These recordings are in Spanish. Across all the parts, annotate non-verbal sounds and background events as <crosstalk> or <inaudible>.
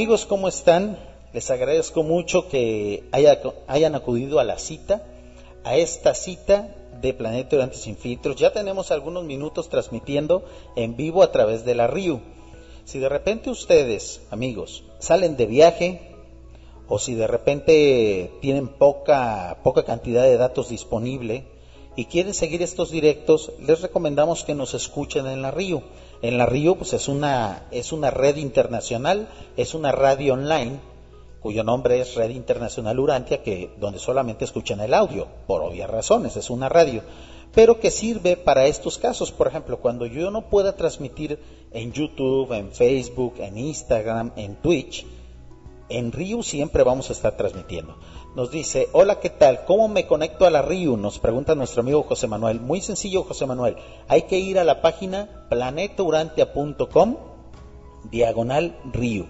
Amigos, ¿cómo están? Les agradezco mucho que hayan acudido a la cita, a esta cita de Planeta Durante Sin Filtros. Ya tenemos algunos minutos transmitiendo en vivo a través de la RIU. Si de repente ustedes, amigos, salen de viaje o si de repente tienen poca, poca cantidad de datos disponible y quieren seguir estos directos, les recomendamos que nos escuchen en la RIU. En la Río pues es una, es una red internacional, es una radio online cuyo nombre es Red Internacional Urantia, que, donde solamente escuchan el audio, por obvias razones, es una radio, pero que sirve para estos casos. Por ejemplo, cuando yo no pueda transmitir en YouTube, en Facebook, en Instagram, en Twitch, en Río siempre vamos a estar transmitiendo. Nos dice, hola, ¿qué tal? ¿Cómo me conecto a la RIU? Nos pregunta nuestro amigo José Manuel. Muy sencillo, José Manuel. Hay que ir a la página planetaurantia.com, diagonal RIU.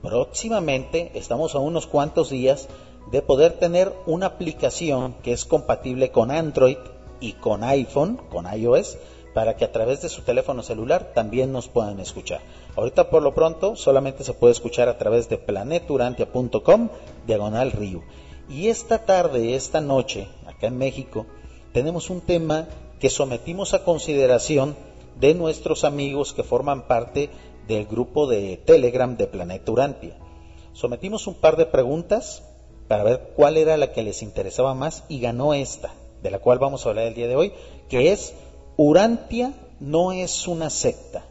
Próximamente, estamos a unos cuantos días de poder tener una aplicación que es compatible con Android y con iPhone, con iOS, para que a través de su teléfono celular también nos puedan escuchar. Ahorita por lo pronto solamente se puede escuchar a través de planetaurantia.com, diagonal RIU. Y esta tarde, esta noche, acá en México, tenemos un tema que sometimos a consideración de nuestros amigos que forman parte del grupo de Telegram de Planeta Urantia. Sometimos un par de preguntas para ver cuál era la que les interesaba más y ganó esta, de la cual vamos a hablar el día de hoy, que es Urantia no es una secta.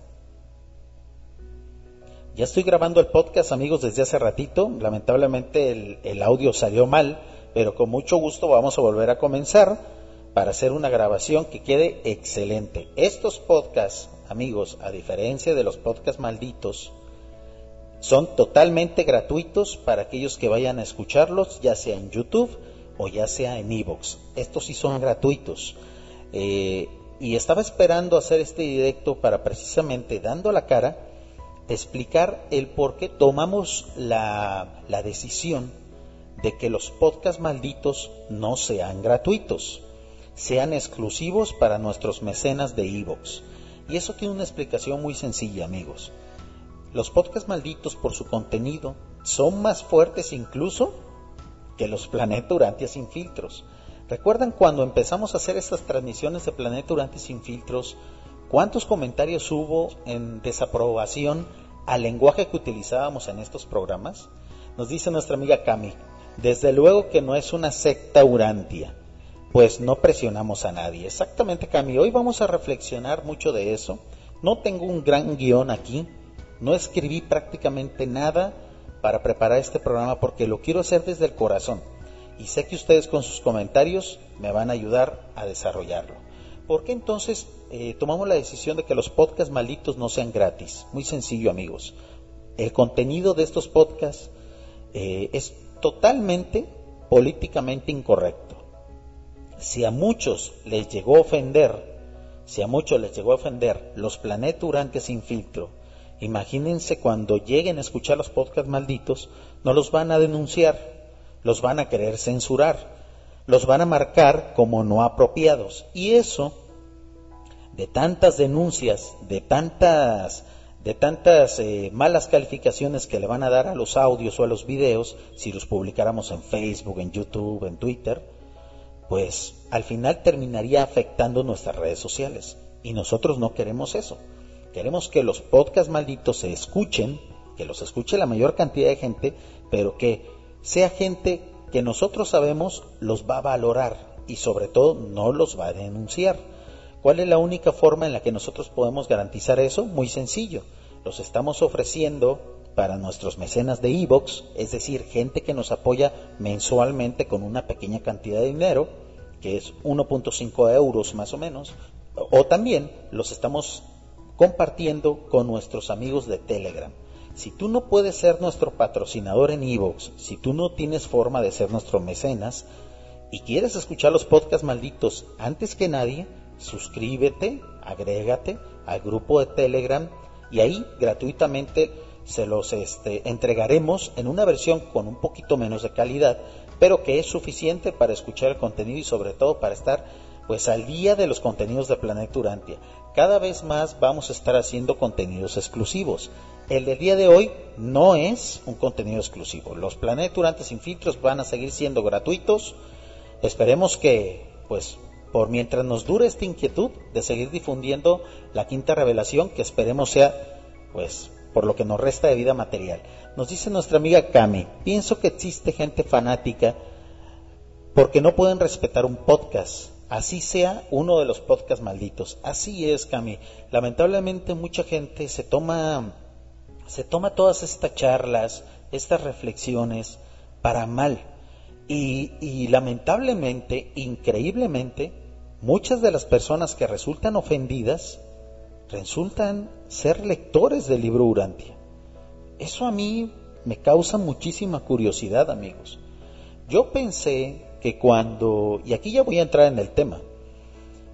Ya estoy grabando el podcast, amigos, desde hace ratito. Lamentablemente el, audio salió mal, pero con mucho gusto vamos a volver a comenzar para hacer una grabación que quede excelente. Estos podcasts, amigos, a diferencia de los podcasts malditos, son totalmente gratuitos para aquellos que vayan a escucharlos, ya sea en YouTube o ya sea en Evox. Estos sí son gratuitos. Eh, y estaba esperando hacer este directo para precisamente dando la cara explicar el por qué tomamos la, la decisión de que los podcasts malditos no sean gratuitos, sean exclusivos para nuestros mecenas de Evox. Y eso tiene una explicación muy sencilla, amigos. Los podcasts malditos por su contenido son más fuertes incluso que los Planeta Urantia sin filtros. ¿Recuerdan cuando empezamos a hacer estas transmisiones de Planeta Urantia sin filtros? ¿Cuántos comentarios hubo en desaprobación al lenguaje que utilizábamos en estos programas? Nos dice nuestra amiga Cami, desde luego que no es una secta urantia, pues no presionamos a nadie. Exactamente, Cami, hoy vamos a reflexionar mucho de eso. No tengo un gran guion aquí, no escribí prácticamente nada para preparar este programa porque lo quiero hacer desde el corazón y sé que ustedes con sus comentarios me van a ayudar a desarrollarlo. ¿Por qué entonces eh, tomamos la decisión de que los podcasts malditos no sean gratis? Muy sencillo, amigos. El contenido de estos podcasts eh, es totalmente políticamente incorrecto. Si a muchos les llegó a ofender, si a muchos les llegó a ofender los planeturantes sin filtro, imagínense cuando lleguen a escuchar los podcasts malditos, no los van a denunciar, los van a querer censurar los van a marcar como no apropiados. Y eso, de tantas denuncias, de tantas, de tantas eh, malas calificaciones que le van a dar a los audios o a los videos, si los publicáramos en Facebook, en YouTube, en Twitter, pues al final terminaría afectando nuestras redes sociales. Y nosotros no queremos eso. Queremos que los podcasts malditos se escuchen, que los escuche la mayor cantidad de gente, pero que sea gente que nosotros sabemos los va a valorar y sobre todo no los va a denunciar. ¿Cuál es la única forma en la que nosotros podemos garantizar eso? Muy sencillo. Los estamos ofreciendo para nuestros mecenas de Evox, es decir, gente que nos apoya mensualmente con una pequeña cantidad de dinero, que es 1.5 euros más o menos, o también los estamos compartiendo con nuestros amigos de Telegram. Si tú no puedes ser nuestro patrocinador en Evox, si tú no tienes forma de ser nuestro mecenas y quieres escuchar los podcasts malditos antes que nadie, suscríbete, agrégate al grupo de Telegram y ahí gratuitamente se los este, entregaremos en una versión con un poquito menos de calidad, pero que es suficiente para escuchar el contenido y sobre todo para estar pues al día de los contenidos de Planeta Urantia. Cada vez más vamos a estar haciendo contenidos exclusivos. El del día de hoy no es un contenido exclusivo. Los Planeta Urantia sin filtros van a seguir siendo gratuitos. Esperemos que pues por mientras nos dure esta inquietud de seguir difundiendo la quinta revelación, que esperemos sea, pues, por lo que nos resta de vida material. Nos dice nuestra amiga Cami, pienso que existe gente fanática porque no pueden respetar un podcast, así sea uno de los podcasts malditos. Así es, Cami. Lamentablemente mucha gente se toma se toma todas estas charlas, estas reflexiones para mal. Y, y lamentablemente, increíblemente, muchas de las personas que resultan ofendidas resultan ser lectores del libro Urantia. Eso a mí me causa muchísima curiosidad, amigos. Yo pensé que cuando, y aquí ya voy a entrar en el tema,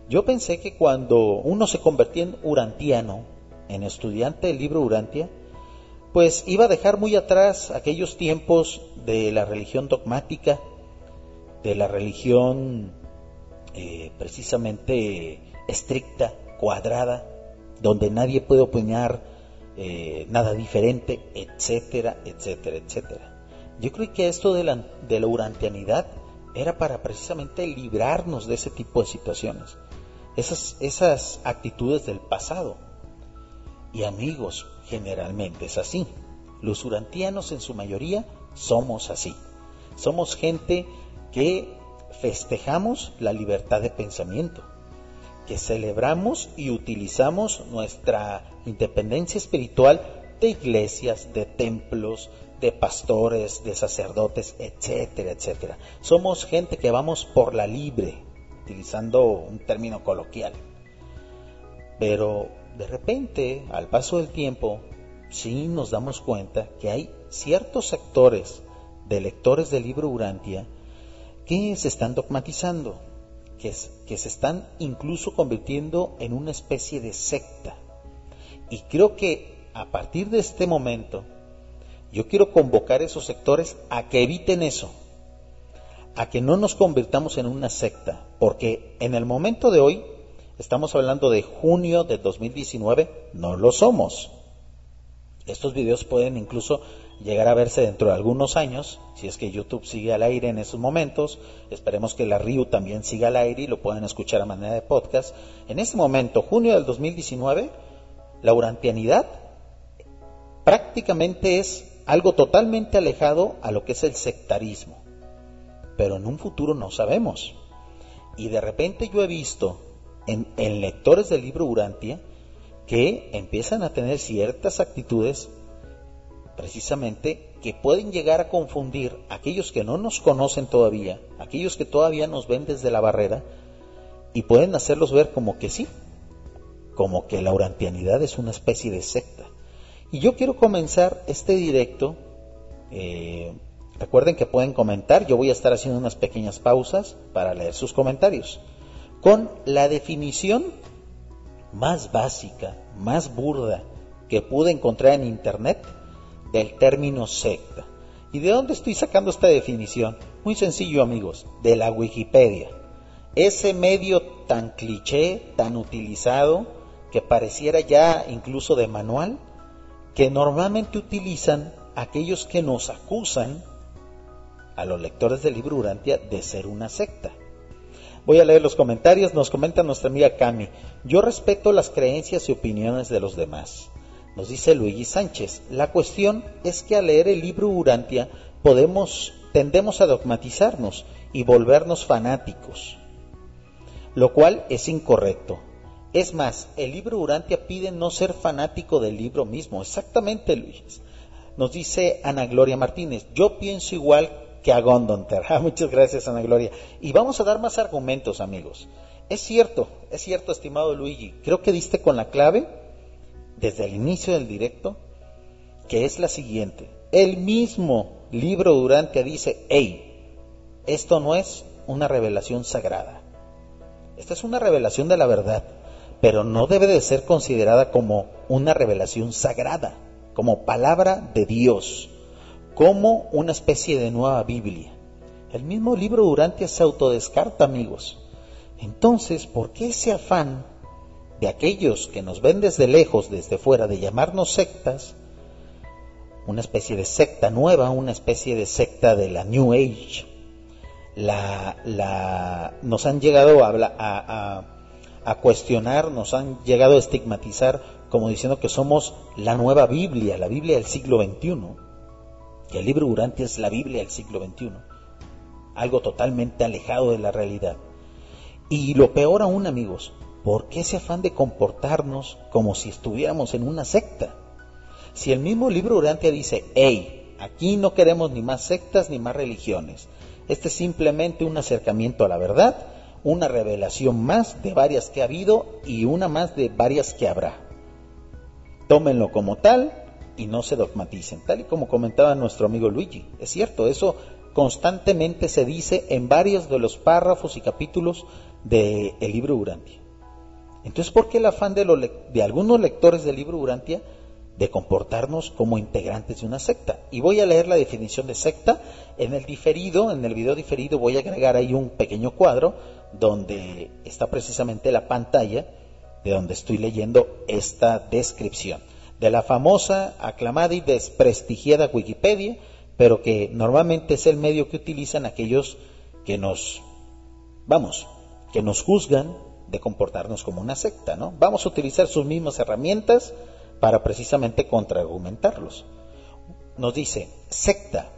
yo pensé que cuando uno se convertía en urantiano, en estudiante del libro Urantia, pues iba a dejar muy atrás aquellos tiempos de la religión dogmática, de la religión eh, precisamente estricta, cuadrada, donde nadie puede opinar eh, nada diferente, etcétera, etcétera, etcétera. Yo creo que esto de la, de la urantianidad era para precisamente librarnos de ese tipo de situaciones, esas, esas actitudes del pasado. Y amigos, generalmente es así. Los urantianos en su mayoría somos así. Somos gente que festejamos la libertad de pensamiento, que celebramos y utilizamos nuestra independencia espiritual de iglesias, de templos, de pastores, de sacerdotes, etcétera, etcétera. Somos gente que vamos por la libre, utilizando un término coloquial. Pero de repente, al paso del tiempo, sí nos damos cuenta que hay ciertos sectores de lectores del libro Urantia que se están dogmatizando, que, que se están incluso convirtiendo en una especie de secta. Y creo que a partir de este momento, yo quiero convocar a esos sectores a que eviten eso, a que no nos convirtamos en una secta, porque en el momento de hoy, estamos hablando de junio de 2019, no lo somos. Estos videos pueden incluso llegar a verse dentro de algunos años, si es que YouTube sigue al aire en esos momentos, esperemos que la RIU también siga al aire y lo puedan escuchar a manera de podcast. En ese momento, junio del 2019, la urantianidad prácticamente es algo totalmente alejado a lo que es el sectarismo, pero en un futuro no sabemos. Y de repente yo he visto en, lectores del libro Urantia que empiezan a tener ciertas actitudes precisamente que pueden llegar a confundir a aquellos que no nos conocen todavía, aquellos que todavía nos ven desde la barrera, y pueden hacerlos ver como que sí, como que la urantianidad es una especie de secta. Y yo quiero comenzar este directo, eh, recuerden que pueden comentar, yo voy a estar haciendo unas pequeñas pausas para leer sus comentarios, con la definición más básica, más burda que pude encontrar en Internet del término secta. ¿Y de dónde estoy sacando esta definición? Muy sencillo amigos, de la Wikipedia. Ese medio tan cliché, tan utilizado, que pareciera ya incluso de manual, que normalmente utilizan aquellos que nos acusan a los lectores del libro Urantia de ser una secta. Voy a leer los comentarios, nos comenta nuestra amiga Cami, yo respeto las creencias y opiniones de los demás. Nos dice Luigi Sánchez, la cuestión es que al leer el libro Urantia podemos, tendemos a dogmatizarnos y volvernos fanáticos, lo cual es incorrecto. Es más, el libro Urantia pide no ser fanático del libro mismo, exactamente Luis. Nos dice Ana Gloria Martínez, yo pienso igual que a Gondonter. <laughs> Ah, muchas gracias, Ana Gloria. Y vamos a dar más argumentos, amigos. Es cierto, es cierto, estimado Luigi. Creo que diste con la clave desde el inicio del directo, que es la siguiente. El mismo libro Durante dice, hey, esto no es una revelación sagrada. Esta es una revelación de la verdad, pero no debe de ser considerada como una revelación sagrada, como palabra de Dios como una especie de nueva Biblia. El mismo libro Durante se autodescarta, amigos. Entonces, ¿por qué ese afán de aquellos que nos ven desde lejos, desde fuera, de llamarnos sectas, una especie de secta nueva, una especie de secta de la New Age? La, la, nos han llegado a, a cuestionar, nos han llegado a estigmatizar como diciendo que somos la nueva Biblia, la Biblia del siglo XXI que el libro Durante es la Biblia del siglo XXI, algo totalmente alejado de la realidad. Y lo peor aún, amigos, ¿por qué ese afán de comportarnos como si estuviéramos en una secta? Si el mismo libro Durante dice, hey, aquí no queremos ni más sectas ni más religiones, este es simplemente un acercamiento a la verdad, una revelación más de varias que ha habido y una más de varias que habrá. Tómenlo como tal y no se dogmaticen, tal y como comentaba nuestro amigo Luigi. Es cierto, eso constantemente se dice en varios de los párrafos y capítulos del libro Urantia. Entonces, ¿por qué el afán de, de algunos lectores del libro Urantia de comportarnos como integrantes de una secta? Y voy a leer la definición de secta. En el diferido, en el video diferido, voy a agregar ahí un pequeño cuadro donde está precisamente la pantalla de donde estoy leyendo esta descripción de la famosa, aclamada y desprestigiada Wikipedia, pero que normalmente es el medio que utilizan aquellos que nos, vamos, que nos juzgan de comportarnos como una secta, ¿no? Vamos a utilizar sus mismas herramientas para precisamente contraargumentarlos. Nos dice, secta.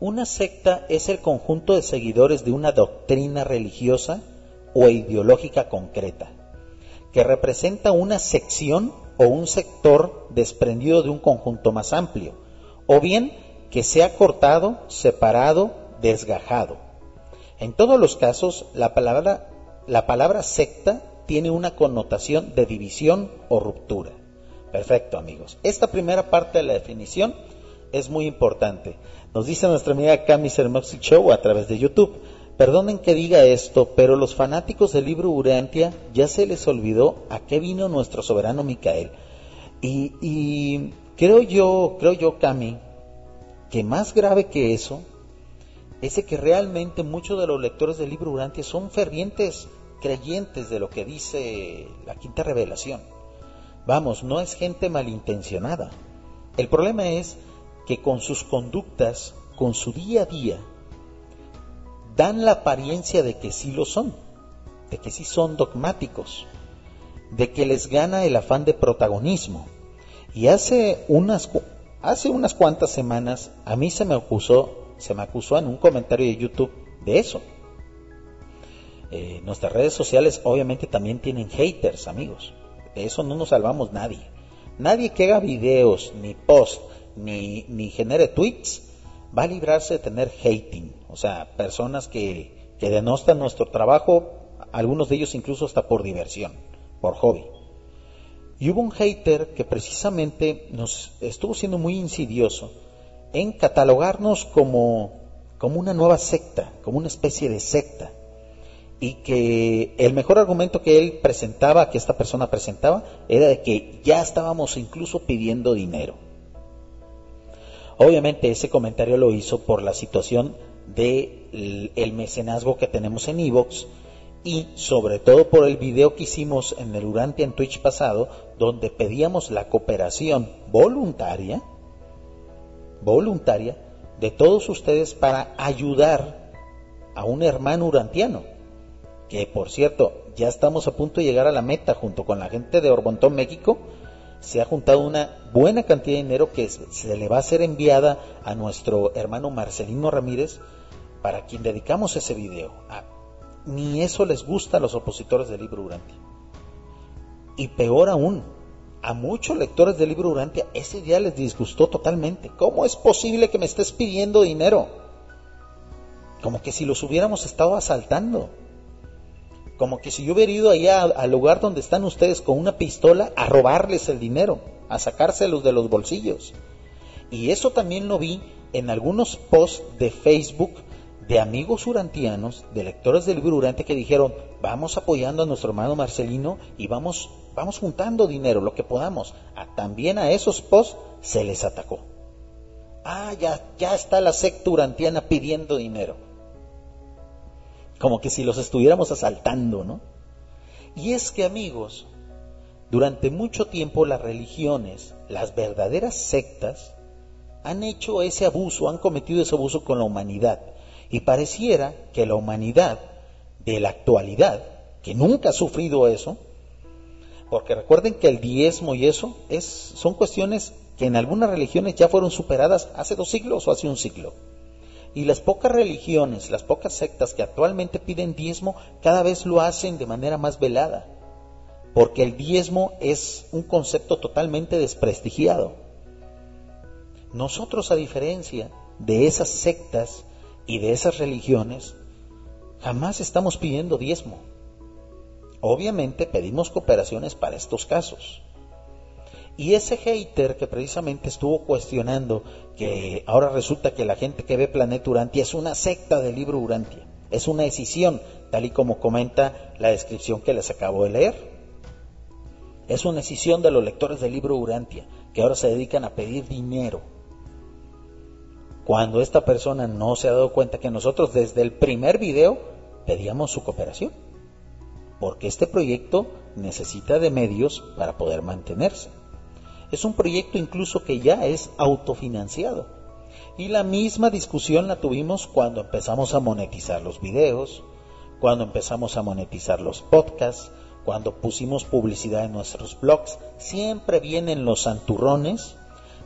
Una secta es el conjunto de seguidores de una doctrina religiosa o ideológica concreta, que representa una sección o un sector desprendido de un conjunto más amplio, o bien que sea cortado, separado, desgajado. En todos los casos, la palabra, la palabra secta tiene una connotación de división o ruptura. Perfecto, amigos. Esta primera parte de la definición es muy importante. Nos dice nuestra amiga Cami Sermoxi Show a través de YouTube. Perdonen que diga esto, pero los fanáticos del libro Urantia ya se les olvidó a qué vino nuestro soberano Micael. Y, creo yo, creo yo, Cami, que más grave que eso es que realmente muchos de los lectores del libro Urantia son fervientes creyentes de lo que dice la quinta revelación. Vamos, no es gente malintencionada. El problema es que con sus conductas, con su día a día, dan la apariencia de que sí lo son, de que sí son dogmáticos, de que les gana el afán de protagonismo. Y hace unas, hace unas cuantas semanas a mí se me acusó, se me acusó en un comentario de YouTube de eso. Eh, nuestras redes sociales obviamente también tienen haters, amigos. De eso no nos salvamos nadie. Nadie que haga videos, ni post, ni, ni genere tweets, va a librarse de tener hating. O sea, personas que, que denostan nuestro trabajo, algunos de ellos incluso hasta por diversión, por hobby. Y hubo un hater que precisamente nos estuvo siendo muy insidioso en catalogarnos como, como una nueva secta, como una especie de secta. Y que el mejor argumento que él presentaba, que esta persona presentaba, era de que ya estábamos incluso pidiendo dinero. Obviamente ese comentario lo hizo por la situación del el mecenazgo que tenemos en Evox y sobre todo por el video que hicimos en el Durante en Twitch pasado, donde pedíamos la cooperación voluntaria, voluntaria, de todos ustedes para ayudar a un hermano urantiano, que por cierto, ya estamos a punto de llegar a la meta junto con la gente de Orbontón, México, se ha juntado una buena cantidad de dinero que se le va a ser enviada a nuestro hermano Marcelino Ramírez, para quien dedicamos ese video. Ah, ni eso les gusta a los opositores del libro Durante. Y peor aún, a muchos lectores del libro Urantia ese día les disgustó totalmente. ¿Cómo es posible que me estés pidiendo dinero? Como que si los hubiéramos estado asaltando. Como que si yo hubiera ido allá al lugar donde están ustedes con una pistola a robarles el dinero, a sacárselos de los bolsillos. Y eso también lo vi en algunos posts de Facebook de amigos urantianos, de lectores del libro Urante que dijeron, vamos apoyando a nuestro hermano Marcelino y vamos, vamos juntando dinero, lo que podamos. también a esos posts se les atacó. Ah, ya, ya está la secta urantiana pidiendo dinero. Como que si los estuviéramos asaltando, ¿no? Y es que amigos, durante mucho tiempo las religiones, las verdaderas sectas, han hecho ese abuso, han cometido ese abuso con la humanidad. Y pareciera que la humanidad de la actualidad, que nunca ha sufrido eso, porque recuerden que el diezmo y eso es, son cuestiones que en algunas religiones ya fueron superadas hace dos siglos o hace un siglo. Y las pocas religiones, las pocas sectas que actualmente piden diezmo, cada vez lo hacen de manera más velada, porque el diezmo es un concepto totalmente desprestigiado. Nosotros, a diferencia de esas sectas y de esas religiones, jamás estamos pidiendo diezmo. Obviamente pedimos cooperaciones para estos casos. Y ese hater que precisamente estuvo cuestionando que ahora resulta que la gente que ve Planeta Urantia es una secta del libro Urantia, es una decisión, tal y como comenta la descripción que les acabo de leer. Es una decisión de los lectores del libro Urantia, que ahora se dedican a pedir dinero cuando esta persona no se ha dado cuenta que nosotros desde el primer video pedíamos su cooperación. Porque este proyecto necesita de medios para poder mantenerse. Es un proyecto incluso que ya es autofinanciado. Y la misma discusión la tuvimos cuando empezamos a monetizar los videos, cuando empezamos a monetizar los podcasts, cuando pusimos publicidad en nuestros blogs. Siempre vienen los santurrones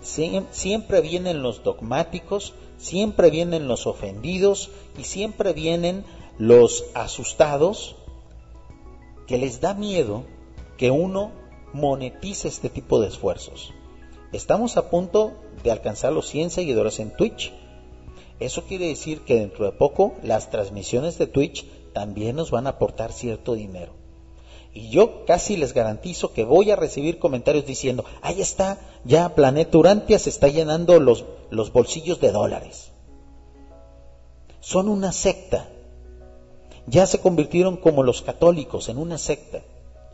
siempre vienen los dogmáticos, siempre vienen los ofendidos y siempre vienen los asustados que les da miedo que uno monetice este tipo de esfuerzos. Estamos a punto de alcanzar los 100 seguidores en Twitch. Eso quiere decir que dentro de poco las transmisiones de Twitch también nos van a aportar cierto dinero. Y yo casi les garantizo que voy a recibir comentarios diciendo, ahí está, ya Planeta Urantia se está llenando los, los bolsillos de dólares. Son una secta. Ya se convirtieron como los católicos en una secta.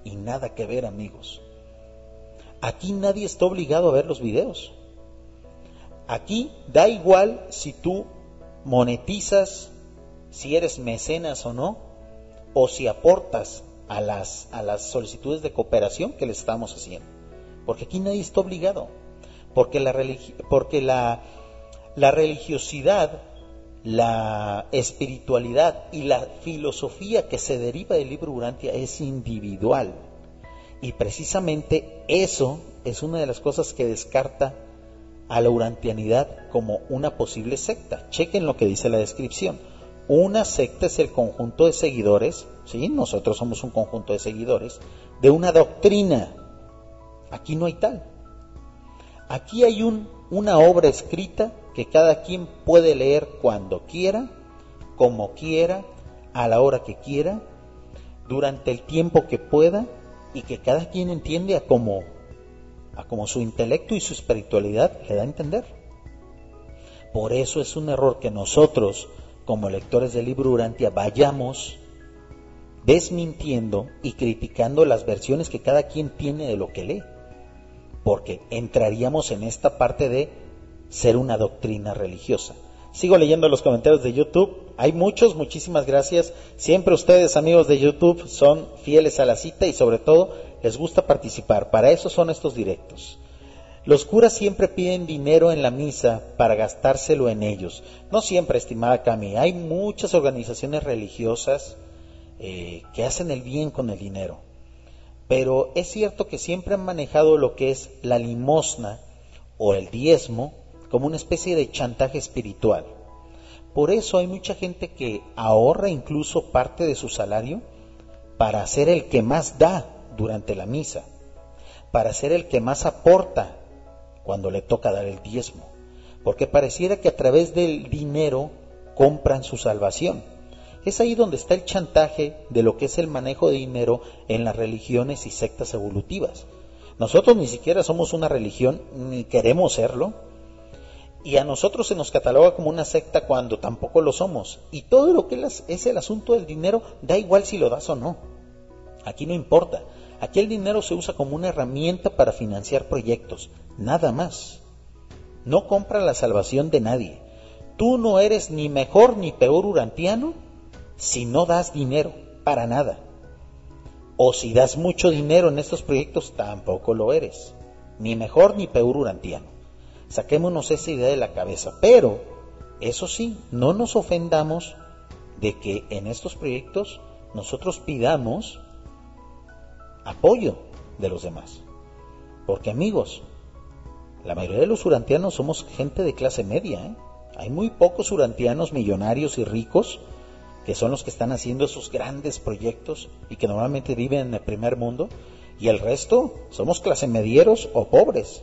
Y nada que ver, amigos. Aquí nadie está obligado a ver los videos. Aquí da igual si tú monetizas, si eres mecenas o no, o si aportas a las, a las solicitudes de cooperación que le estamos haciendo. Porque aquí nadie está obligado. Porque la, porque la, la religiosidad, la espiritualidad y la filosofía que se deriva del libro Urantia es individual. Y precisamente eso es una de las cosas que descarta a la urantianidad como una posible secta. Chequen lo que dice la descripción. Una secta es el conjunto de seguidores, ¿sí? nosotros somos un conjunto de seguidores, de una doctrina. Aquí no hay tal. Aquí hay un, una obra escrita que cada quien puede leer cuando quiera, como quiera, a la hora que quiera, durante el tiempo que pueda y que cada quien entiende a como, a como su intelecto y su espiritualidad le da a entender. Por eso es un error que nosotros como lectores del libro Urantia, vayamos desmintiendo y criticando las versiones que cada quien tiene de lo que lee, porque entraríamos en esta parte de ser una doctrina religiosa. Sigo leyendo los comentarios de YouTube. Hay muchos, muchísimas gracias. Siempre ustedes, amigos de YouTube, son fieles a la cita y sobre todo les gusta participar. Para eso son estos directos. Los curas siempre piden dinero en la misa para gastárselo en ellos. No siempre, estimada Cami. Hay muchas organizaciones religiosas eh, que hacen el bien con el dinero. Pero es cierto que siempre han manejado lo que es la limosna o el diezmo como una especie de chantaje espiritual. Por eso hay mucha gente que ahorra incluso parte de su salario para ser el que más da durante la misa para ser el que más aporta cuando le toca dar el diezmo, porque pareciera que a través del dinero compran su salvación. Es ahí donde está el chantaje de lo que es el manejo de dinero en las religiones y sectas evolutivas. Nosotros ni siquiera somos una religión, ni queremos serlo, y a nosotros se nos cataloga como una secta cuando tampoco lo somos. Y todo lo que es el asunto del dinero, da igual si lo das o no. Aquí no importa. Aquí el dinero se usa como una herramienta para financiar proyectos, nada más. No compra la salvación de nadie. Tú no eres ni mejor ni peor urantiano si no das dinero, para nada. O si das mucho dinero en estos proyectos, tampoco lo eres. Ni mejor ni peor urantiano. Saquémonos esa idea de la cabeza. Pero, eso sí, no nos ofendamos de que en estos proyectos nosotros pidamos apoyo de los demás. Porque amigos, la mayoría de los urantianos somos gente de clase media. ¿eh? Hay muy pocos urantianos millonarios y ricos que son los que están haciendo esos grandes proyectos y que normalmente viven en el primer mundo. Y el resto somos clase medieros o pobres.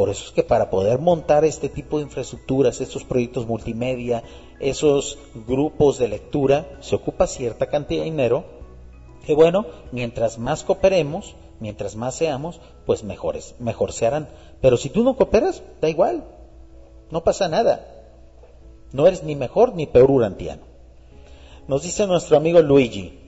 Por eso es que para poder montar este tipo de infraestructuras, estos proyectos multimedia, esos grupos de lectura, se ocupa cierta cantidad de dinero que bueno, mientras más cooperemos, mientras más seamos, pues mejores, mejor se harán. Pero si tú no cooperas, da igual, no pasa nada. No eres ni mejor ni peor urantiano. Nos dice nuestro amigo Luigi,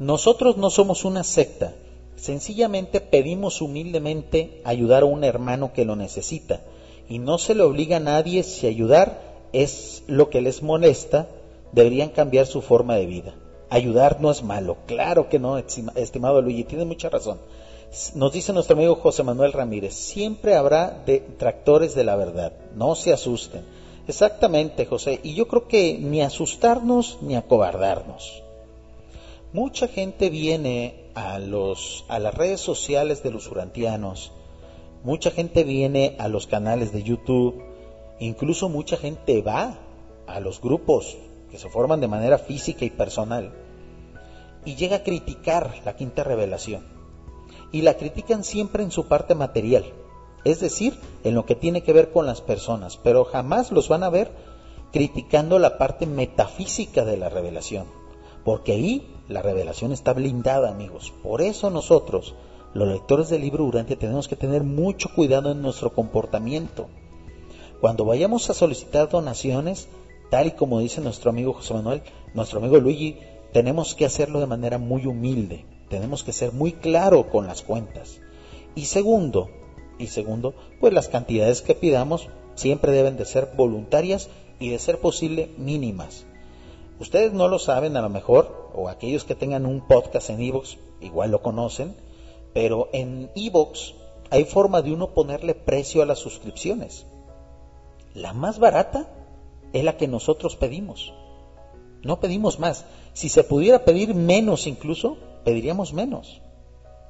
nosotros no somos una secta, Sencillamente pedimos humildemente ayudar a un hermano que lo necesita y no se le obliga a nadie si ayudar es lo que les molesta, deberían cambiar su forma de vida. Ayudar no es malo, claro que no, estimado Luigi, tiene mucha razón. Nos dice nuestro amigo José Manuel Ramírez, siempre habrá detractores de la verdad, no se asusten. Exactamente, José, y yo creo que ni asustarnos ni acobardarnos. Mucha gente viene a, los, a las redes sociales de los urantianos, mucha gente viene a los canales de YouTube, incluso mucha gente va a los grupos que se forman de manera física y personal y llega a criticar la quinta revelación. Y la critican siempre en su parte material, es decir, en lo que tiene que ver con las personas, pero jamás los van a ver criticando la parte metafísica de la revelación, porque ahí la revelación está blindada, amigos. Por eso nosotros, los lectores del libro Durante, tenemos que tener mucho cuidado en nuestro comportamiento. Cuando vayamos a solicitar donaciones, tal y como dice nuestro amigo José Manuel, nuestro amigo Luigi, tenemos que hacerlo de manera muy humilde. Tenemos que ser muy claro con las cuentas. Y segundo, y segundo, pues las cantidades que pidamos siempre deben de ser voluntarias y de ser posible mínimas. Ustedes no lo saben a lo mejor, o aquellos que tengan un podcast en Evox igual lo conocen, pero en Evox hay forma de uno ponerle precio a las suscripciones. La más barata es la que nosotros pedimos. No pedimos más. Si se pudiera pedir menos incluso, pediríamos menos.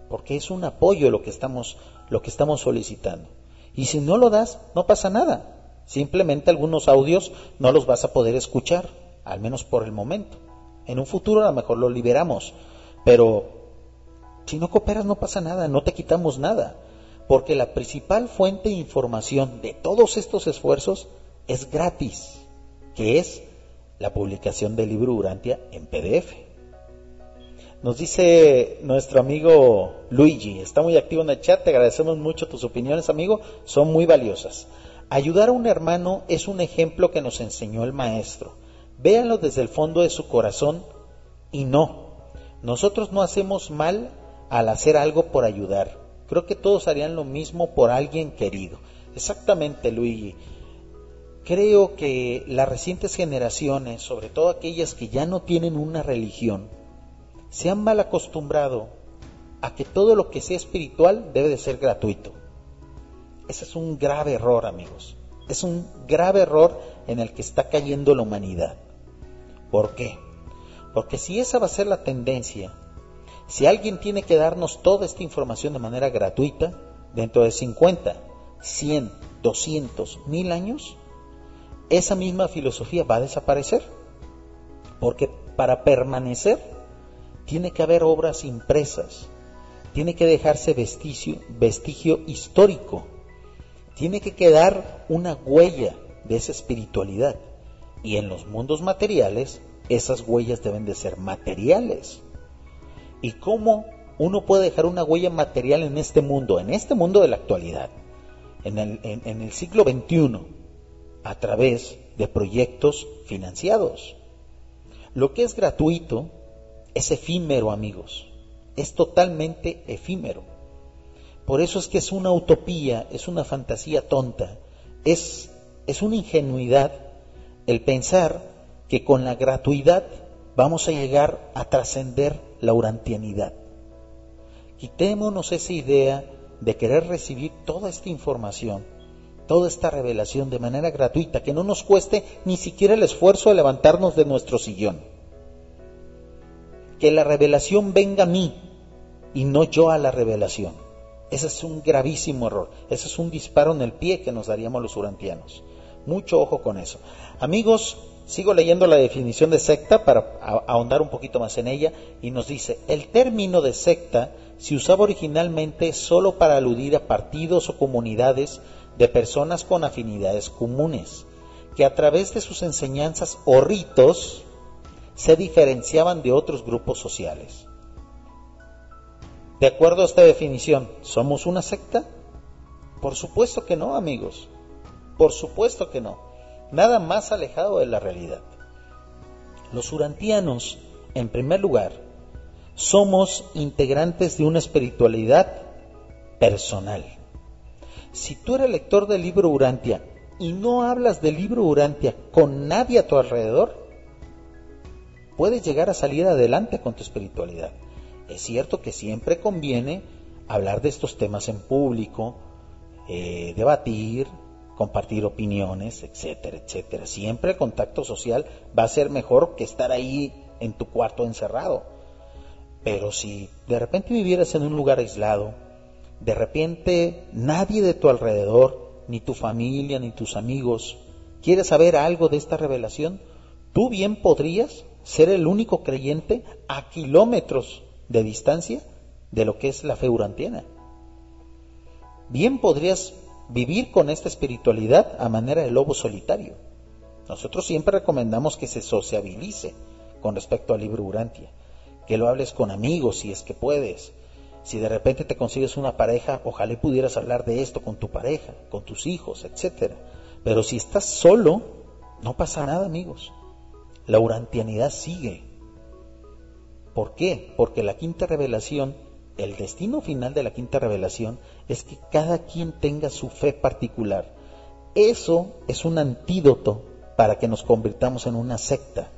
Porque es un apoyo lo que estamos, lo que estamos solicitando. Y si no lo das, no pasa nada. Simplemente algunos audios no los vas a poder escuchar al menos por el momento. En un futuro a lo mejor lo liberamos, pero si no cooperas no pasa nada, no te quitamos nada, porque la principal fuente de información de todos estos esfuerzos es gratis, que es la publicación del libro Urantia en PDF. Nos dice nuestro amigo Luigi, está muy activo en el chat, te agradecemos mucho tus opiniones, amigo, son muy valiosas. Ayudar a un hermano es un ejemplo que nos enseñó el maestro. Véanlo desde el fondo de su corazón y no. Nosotros no hacemos mal al hacer algo por ayudar. Creo que todos harían lo mismo por alguien querido. Exactamente, Luigi. Creo que las recientes generaciones, sobre todo aquellas que ya no tienen una religión, se han mal acostumbrado a que todo lo que sea espiritual debe de ser gratuito. Ese es un grave error, amigos. Es un grave error en el que está cayendo la humanidad. ¿Por qué? Porque si esa va a ser la tendencia, si alguien tiene que darnos toda esta información de manera gratuita, dentro de 50, 100, 200, 1000 años, esa misma filosofía va a desaparecer. Porque para permanecer tiene que haber obras impresas, tiene que dejarse vestigio, vestigio histórico, tiene que quedar una huella de esa espiritualidad. Y en los mundos materiales, esas huellas deben de ser materiales. ¿Y cómo uno puede dejar una huella material en este mundo, en este mundo de la actualidad, en el, en el siglo XXI, a través de proyectos financiados? Lo que es gratuito es efímero, amigos. Es totalmente efímero. Por eso es que es una utopía, es una fantasía tonta, es, es una ingenuidad el pensar que con la gratuidad vamos a llegar a trascender la urantianidad. Quitémonos esa idea de querer recibir toda esta información, toda esta revelación de manera gratuita, que no nos cueste ni siquiera el esfuerzo de levantarnos de nuestro sillón. Que la revelación venga a mí y no yo a la revelación. Ese es un gravísimo error. Ese es un disparo en el pie que nos daríamos los urantianos. Mucho ojo con eso. Amigos, sigo leyendo la definición de secta para ahondar un poquito más en ella y nos dice, el término de secta se usaba originalmente solo para aludir a partidos o comunidades de personas con afinidades comunes, que a través de sus enseñanzas o ritos se diferenciaban de otros grupos sociales. De acuerdo a esta definición, ¿somos una secta? Por supuesto que no, amigos. Por supuesto que no. Nada más alejado de la realidad. Los urantianos, en primer lugar, somos integrantes de una espiritualidad personal. Si tú eres lector del libro Urantia y no hablas del libro Urantia con nadie a tu alrededor, puedes llegar a salir adelante con tu espiritualidad. Es cierto que siempre conviene hablar de estos temas en público, eh, debatir, compartir opiniones, etcétera, etcétera. Siempre el contacto social va a ser mejor que estar ahí en tu cuarto encerrado. Pero si de repente vivieras en un lugar aislado, de repente nadie de tu alrededor, ni tu familia, ni tus amigos, quiere saber algo de esta revelación, tú bien podrías ser el único creyente a kilómetros de distancia de lo que es la fe urantiana. Bien podrías vivir con esta espiritualidad a manera de lobo solitario. Nosotros siempre recomendamos que se sociabilice con respecto al libro Urantia, que lo hables con amigos si es que puedes. Si de repente te consigues una pareja, ojalá pudieras hablar de esto con tu pareja, con tus hijos, etc. Pero si estás solo, no pasa nada, amigos. La urantianidad sigue. ¿Por qué? Porque la quinta revelación el destino final de la quinta revelación es que cada quien tenga su fe particular. Eso es un antídoto para que nos convirtamos en una secta.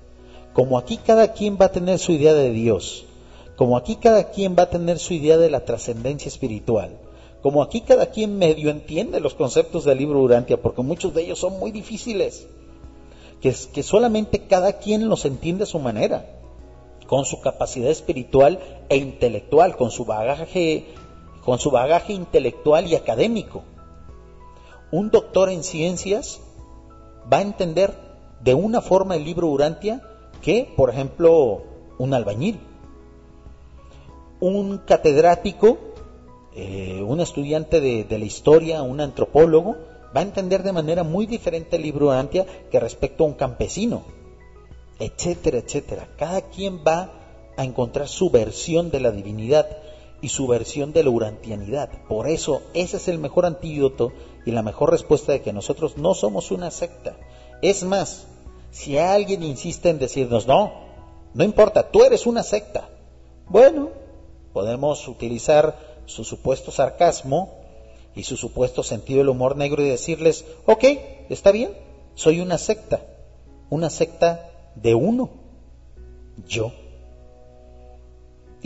Como aquí cada quien va a tener su idea de Dios, como aquí cada quien va a tener su idea de la trascendencia espiritual, como aquí cada quien medio entiende los conceptos del libro Urantia, porque muchos de ellos son muy difíciles, que, que solamente cada quien los entiende a su manera con su capacidad espiritual e intelectual, con su bagaje, con su bagaje intelectual y académico. Un doctor en ciencias va a entender de una forma el libro Urantia que, por ejemplo, un albañil. Un catedrático, eh, un estudiante de, de, la historia, un antropólogo, va a entender de manera muy diferente el libro Urantia que respecto a un campesino etcétera, etcétera. Cada quien va a encontrar su versión de la divinidad y su versión de la urantianidad. Por eso, ese es el mejor antídoto y la mejor respuesta de que nosotros no somos una secta. Es más, si alguien insiste en decirnos, no, no importa, tú eres una secta. Bueno, podemos utilizar su supuesto sarcasmo y su supuesto sentido del humor negro y decirles, ok, está bien, soy una secta, una secta de uno, yo.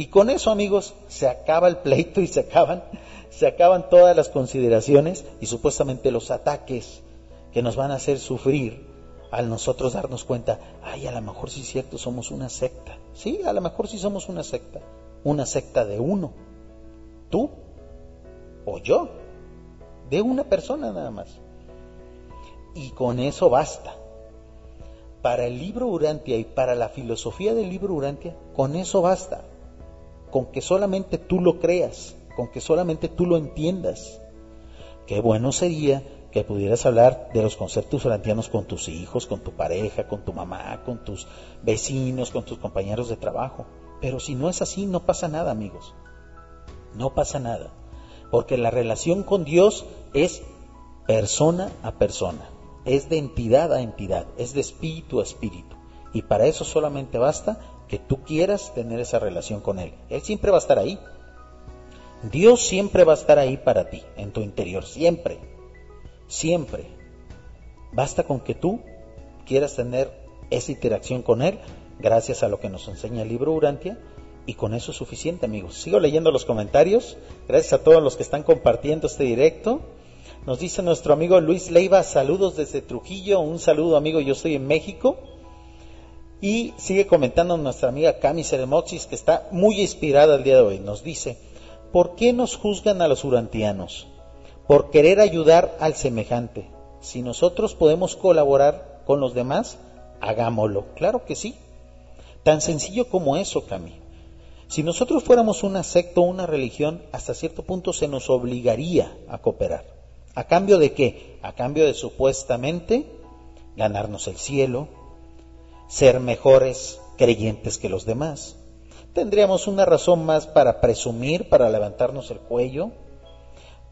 Y con eso, amigos, se acaba el pleito y se acaban, se acaban todas las consideraciones y supuestamente los ataques que nos van a hacer sufrir al nosotros darnos cuenta, ay, a lo mejor sí es cierto, somos una secta. Sí, a lo mejor sí somos una secta. Una secta de uno. Tú o yo. De una persona nada más. Y con eso basta para el libro Urantia y para la filosofía del libro Urantia, con eso basta. Con que solamente tú lo creas, con que solamente tú lo entiendas. Qué bueno sería que pudieras hablar de los conceptos urantianos con tus hijos, con tu pareja, con tu mamá, con tus vecinos, con tus compañeros de trabajo. Pero si no es así, no pasa nada, amigos. No pasa nada. Porque la relación con Dios es persona a persona, es de entidad a entidad, es de espíritu a espíritu. Y para eso solamente basta que tú quieras tener esa relación con Él. Él siempre va a estar ahí. Dios siempre va a estar ahí para ti, en tu interior, siempre, siempre. Basta con que tú quieras tener esa interacción con Él, gracias a lo que nos enseña el libro Urantia, y con eso es suficiente, amigos. Sigo leyendo los comentarios, gracias a todos los que están compartiendo este directo. Nos dice nuestro amigo Luis Leiva, saludos desde Trujillo, un saludo amigo, yo estoy en México. Y sigue comentando nuestra amiga Cami Ceremoxis, que está muy inspirada el día de hoy. Nos dice, ¿por qué nos juzgan a los urantianos? Por querer ayudar al semejante. Si nosotros podemos colaborar con los demás, hagámoslo. Claro que sí. Tan sencillo como eso, Cami. Si nosotros fuéramos una secta o una religión, hasta cierto punto se nos obligaría a cooperar. ¿A cambio de qué? A cambio de supuestamente ganarnos el cielo, ser mejores creyentes que los demás. Tendríamos una razón más para presumir, para levantarnos el cuello,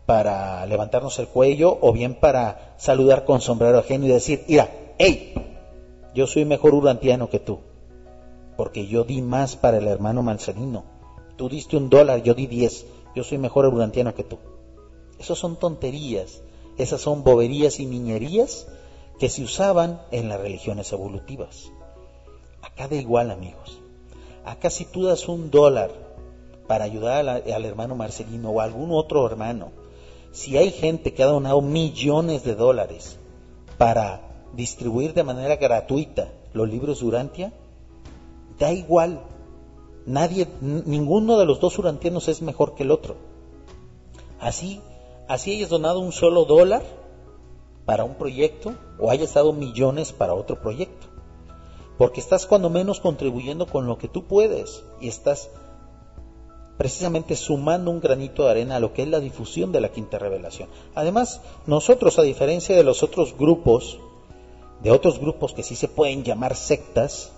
para levantarnos el cuello o bien para saludar con sombrero ajeno y decir, mira, hey, yo soy mejor urantiano que tú, porque yo di más para el hermano Manzanino. Tú diste un dólar, yo di diez, yo soy mejor urantiano que tú. Esas son tonterías, esas son boberías y niñerías que se usaban en las religiones evolutivas. Acá da igual, amigos. Acá si tú das un dólar para ayudar al hermano Marcelino o a algún otro hermano, si hay gente que ha donado millones de dólares para distribuir de manera gratuita los libros de Urantia, da igual. Nadie, ninguno de los dos urantianos es mejor que el otro. Así, así hayas donado un solo dólar para un proyecto o hayas dado millones para otro proyecto porque estás cuando menos contribuyendo con lo que tú puedes y estás precisamente sumando un granito de arena a lo que es la difusión de la quinta revelación. Además, nosotros, a diferencia de los otros grupos, de otros grupos que sí se pueden llamar sectas,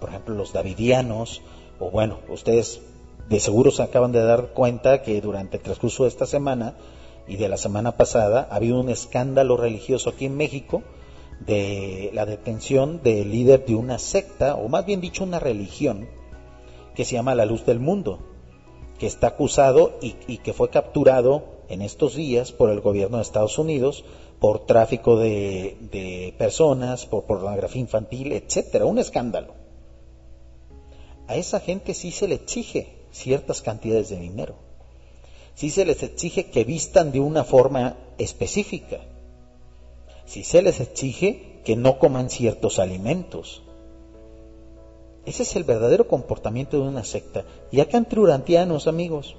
por ejemplo los davidianos, o bueno, ustedes de seguro se acaban de dar cuenta que durante el transcurso de esta semana y de la semana pasada ha habido un escándalo religioso aquí en México, de la detención del líder de una secta, o más bien dicho una religión, que se llama La Luz del Mundo, que está acusado y, que fue capturado en estos días por el gobierno de Estados Unidos por tráfico de, de personas, por pornografía infantil, etcétera, un escándalo. A esa gente sí se le exige ciertas cantidades de dinero. Sí se les exige que vistan de una forma específica si se les exige que no coman ciertos alimentos. Ese es el verdadero comportamiento de una secta. Y acá entre urantianos, amigos,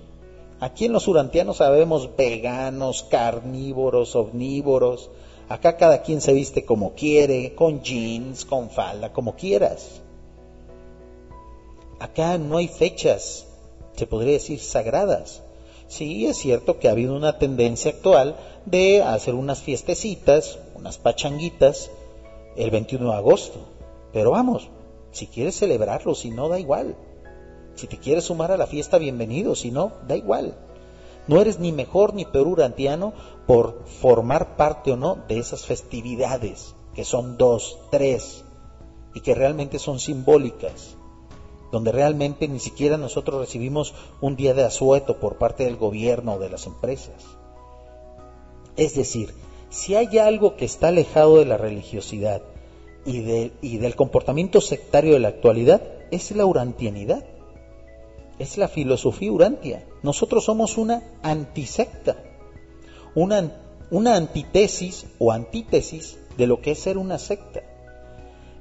aquí en los urantianos sabemos veganos, carnívoros, omnívoros. Acá cada quien se viste como quiere, con jeans, con falda, como quieras. Acá no hay fechas, se podría decir, sagradas. Sí, es cierto que ha habido una tendencia actual de hacer unas fiestecitas, unas pachanguitas el 21 de agosto. Pero vamos, si quieres celebrarlo, si no, da igual. Si te quieres sumar a la fiesta, bienvenido, si no, da igual. No eres ni mejor ni peor urantiano por formar parte o no de esas festividades, que son dos, tres, y que realmente son simbólicas, donde realmente ni siquiera nosotros recibimos un día de asueto por parte del gobierno o de las empresas. Es decir, si hay algo que está alejado de la religiosidad y, del comportamiento sectario de la actualidad, es la urantianidad, es la filosofía urantia. Nosotros somos una antisecta, una, una antítesis o antítesis de lo que es ser una secta.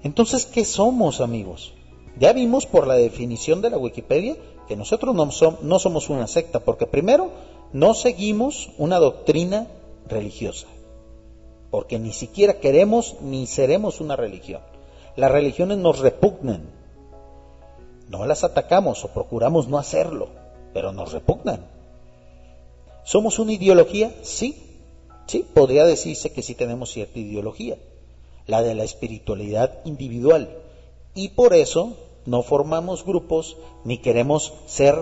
Entonces, ¿qué somos, amigos? Ya vimos por la definición de la Wikipedia que nosotros no, somos una secta, porque primero no seguimos una doctrina religiosa porque ni siquiera queremos ni seremos una religión. Las religiones nos repugnan, No las atacamos o procuramos no hacerlo, pero nos repugnan. ¿Somos una ideología? Sí, sí, podría decirse que sí tenemos cierta ideología, la de la espiritualidad individual. Y por eso no formamos grupos ni queremos ser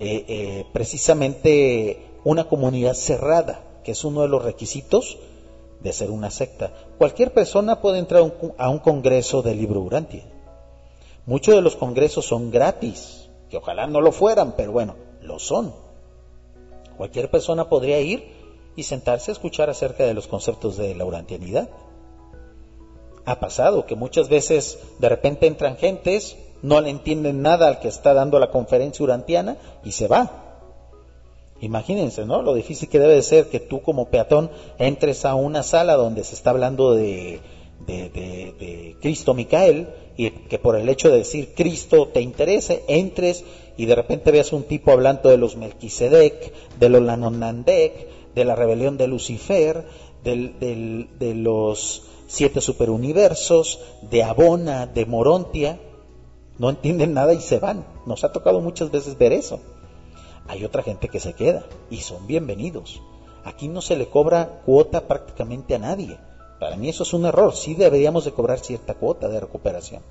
eh, eh, precisamente una comunidad cerrada, que es uno de los requisitos de ser una secta. Cualquier persona puede entrar a un, congreso de libro Urantia. Muchos de los congresos son gratis, que ojalá no lo fueran, pero bueno, lo son. Cualquier persona podría ir y sentarse a escuchar acerca de los conceptos de la urantianidad. Ha pasado que muchas veces de repente entran gentes, no le entienden nada al que está dando la conferencia urantiana y se va. Imagínense, ¿no? Lo difícil que debe de ser que tú como peatón entres a una sala donde se está hablando de, de, Cristo Micael y que por el hecho de decir Cristo te interese, entres y de repente veas un tipo hablando de los Melquisedec, de los Lanonandek, de la rebelión de Lucifer, de los siete superuniversos, de Abona, de Morontia, no entienden nada y se van. Nos ha tocado muchas veces ver eso hay otra gente que se queda y son bienvenidos. Aquí no se le cobra cuota prácticamente a nadie. Para mí eso es un error. Sí deberíamos de cobrar cierta cuota de recuperación.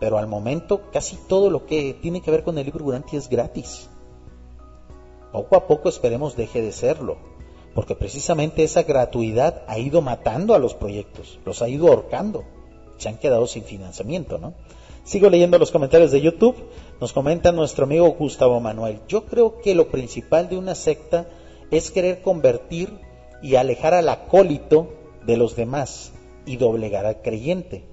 Pero al momento casi todo lo que tiene que ver con el libro Guranti es gratis. Poco a poco esperemos deje de serlo. Porque precisamente esa gratuidad ha ido matando a los proyectos. Los ha ido ahorcando. Se han quedado sin financiamiento, ¿no? Sigo leyendo los comentarios de YouTube. Nos comenta nuestro amigo Gustavo Manuel. Yo creo que lo principal de una secta es querer convertir y alejar al acólito de los demás y doblegar al creyente.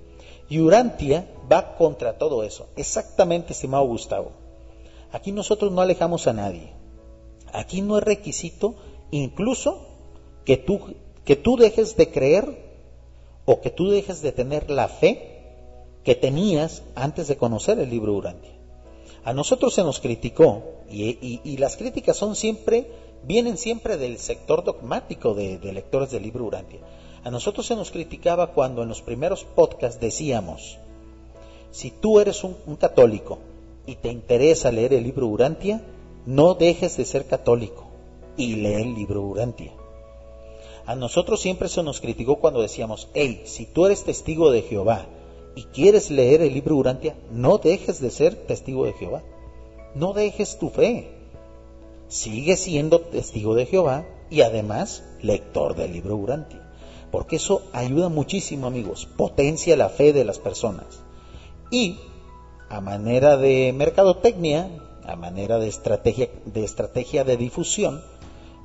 Y Urantia va contra todo eso. Exactamente, estimado Gustavo. Aquí nosotros no alejamos a nadie. Aquí no es requisito incluso que tú, que tú dejes de creer o que tú dejes de tener la fe que tenías antes de conocer el libro Urantia. A nosotros se nos criticó, y, las críticas son siempre, vienen siempre del sector dogmático de, lectores del libro Urantia. A nosotros se nos criticaba cuando en los primeros podcasts decíamos, si tú eres un, un católico y te interesa leer el libro Urantia, no dejes de ser católico y lee el libro Urantia. A nosotros siempre se nos criticó cuando decíamos, hey, si tú eres testigo de Jehová y quieres leer el libro Urantia, no dejes de ser testigo de Jehová. No dejes tu fe. Sigue siendo testigo de Jehová y además lector del libro Urantia. Porque eso ayuda muchísimo, amigos. Potencia la fe de las personas. Y a manera de mercadotecnia, a manera de estrategia de, estrategia de difusión,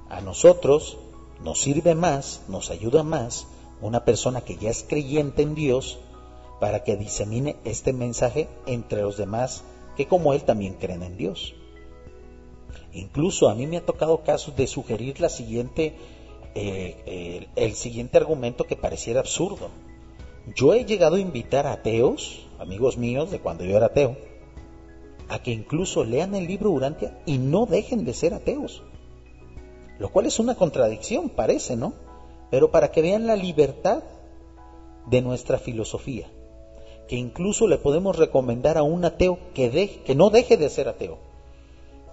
a nosotros nos sirve más, nos ayuda más una persona que ya es creyente en Dios para que disemine este mensaje entre los demás que como él también creen en Dios. Incluso a mí me ha tocado casos de sugerir la siguiente, eh, el, siguiente argumento que pareciera absurdo. Yo he llegado a invitar a ateos, amigos míos de cuando yo era ateo, a que incluso lean el libro Urantia y no dejen de ser ateos. Lo cual es una contradicción, parece, ¿no? Pero para que vean la libertad de nuestra filosofía que incluso le podemos recomendar a un ateo que, no deje de ser ateo,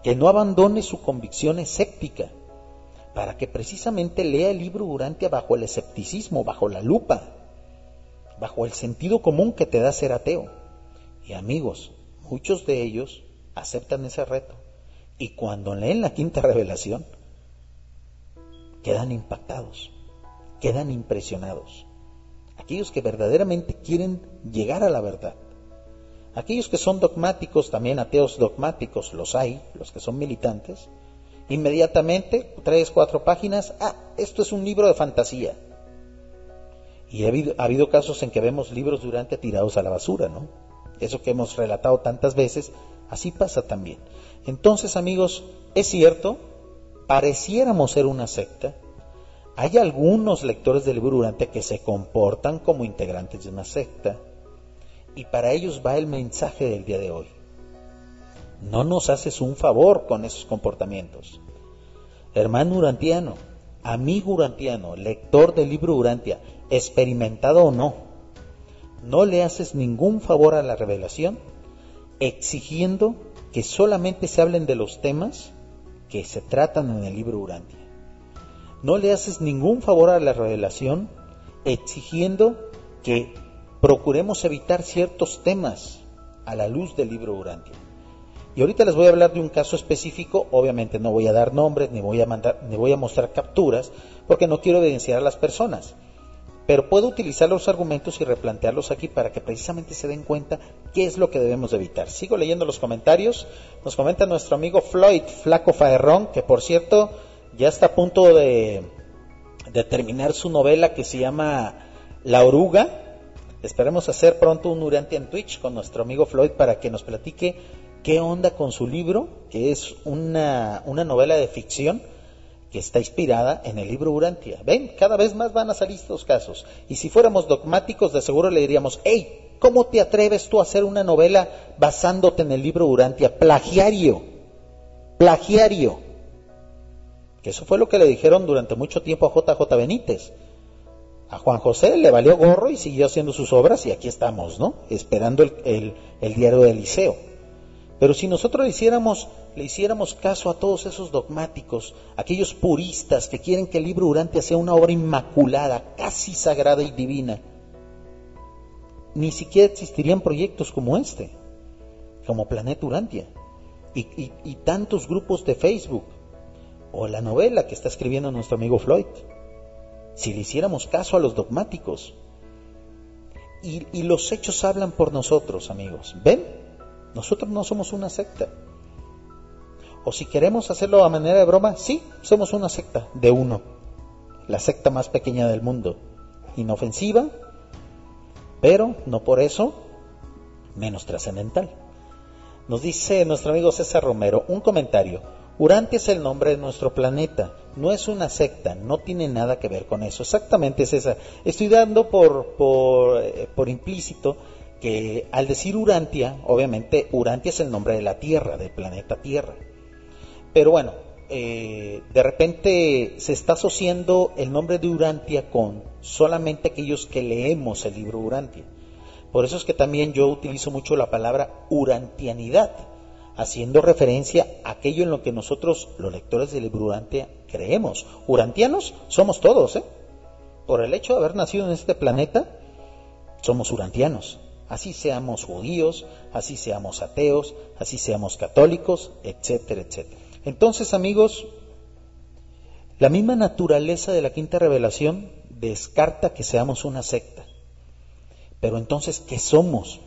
que no abandone su convicción escéptica, para que precisamente lea el libro Urantia bajo el escepticismo, bajo la lupa, bajo el sentido común que te da ser ateo. Y amigos, muchos de ellos aceptan ese reto. Y cuando leen la quinta revelación, quedan impactados, quedan impresionados aquellos que verdaderamente quieren llegar a la verdad. Aquellos que son dogmáticos, también ateos dogmáticos, los hay, los que son militantes, inmediatamente, tres, cuatro páginas, ah, esto es un libro de fantasía. Y ha habido, ha habido casos en que vemos libros durante tirados a la basura, ¿no? Eso que hemos relatado tantas veces, así pasa también. Entonces, amigos, es cierto, pareciéramos ser una secta, hay algunos lectores del libro Durante que se comportan como integrantes de una secta y para ellos va el mensaje del día de hoy. No nos haces un favor con esos comportamientos. Hermano Urantiano, amigo Urantiano, lector del libro Urantia, experimentado o no, no le haces ningún favor a la revelación exigiendo que solamente se hablen de los temas que se tratan en el libro Urantia. No le haces ningún favor a la revelación exigiendo que procuremos evitar ciertos temas a la luz del libro Urantia. Y ahorita les voy a hablar de un caso específico, obviamente no voy a dar nombres ni voy a mandar ni voy a mostrar capturas porque no quiero evidenciar a las personas. Pero puedo utilizar los argumentos y replantearlos aquí para que precisamente se den cuenta qué es lo que debemos evitar. Sigo leyendo los comentarios. Nos comenta nuestro amigo Floyd, Flaco Faerrón, que por cierto ya está a punto de, de terminar su novela que se llama La Oruga. Esperemos hacer pronto un Urantia en Twitch con nuestro amigo Floyd para que nos platique qué onda con su libro, que es una, novela de ficción que está inspirada en el libro Urantia. Ven, cada vez más van a salir estos casos. Y si fuéramos dogmáticos, de seguro le diríamos, hey, ¿cómo te atreves tú a hacer una novela basándote en el libro Urantia? Plagiario, plagiario. Que eso fue lo que le dijeron durante mucho tiempo a JJ Benítez. A Juan José le valió gorro y siguió haciendo sus obras y aquí estamos, ¿no? Esperando el, diario de Eliseo. Pero si nosotros le hiciéramos, le hiciéramos caso a todos esos dogmáticos, aquellos puristas que quieren que el libro Urantia sea una obra inmaculada, casi sagrada y divina, ni siquiera existirían proyectos como este, como Planeta Urantia, y tantos grupos de Facebook, o la novela que está escribiendo nuestro amigo Floyd. Si le hiciéramos caso a los dogmáticos, y, los hechos hablan por nosotros, amigos, ¿ven? Nosotros no somos una secta. O si queremos hacerlo a manera de broma, sí, somos una secta de uno. La secta más pequeña del mundo. Inofensiva, pero no por eso menos trascendental. Nos dice nuestro amigo César Romero un comentario. Urantia es el nombre de nuestro planeta, no es una secta, no tiene nada que ver con eso. Exactamente, César. Estoy dando por, por, eh, implícito que al decir Urantia, obviamente Urantia es el nombre de la Tierra, del planeta Tierra. Pero bueno, eh, de repente se está asociando el nombre de Urantia con solamente aquellos que leemos el libro Urantia. Por eso es que también yo utilizo mucho la palabra urantianidad, haciendo referencia a aquello en lo que nosotros, los lectores del libro Urantia, creemos. Urantianos somos todos, ¿eh? Por el hecho de haber nacido en este planeta, somos urantianos así seamos judíos, así seamos ateos, así seamos católicos, etcétera, etcétera. Entonces, amigos, la misma naturaleza de la quinta revelación descarta que seamos una secta. Pero entonces, ¿qué somos?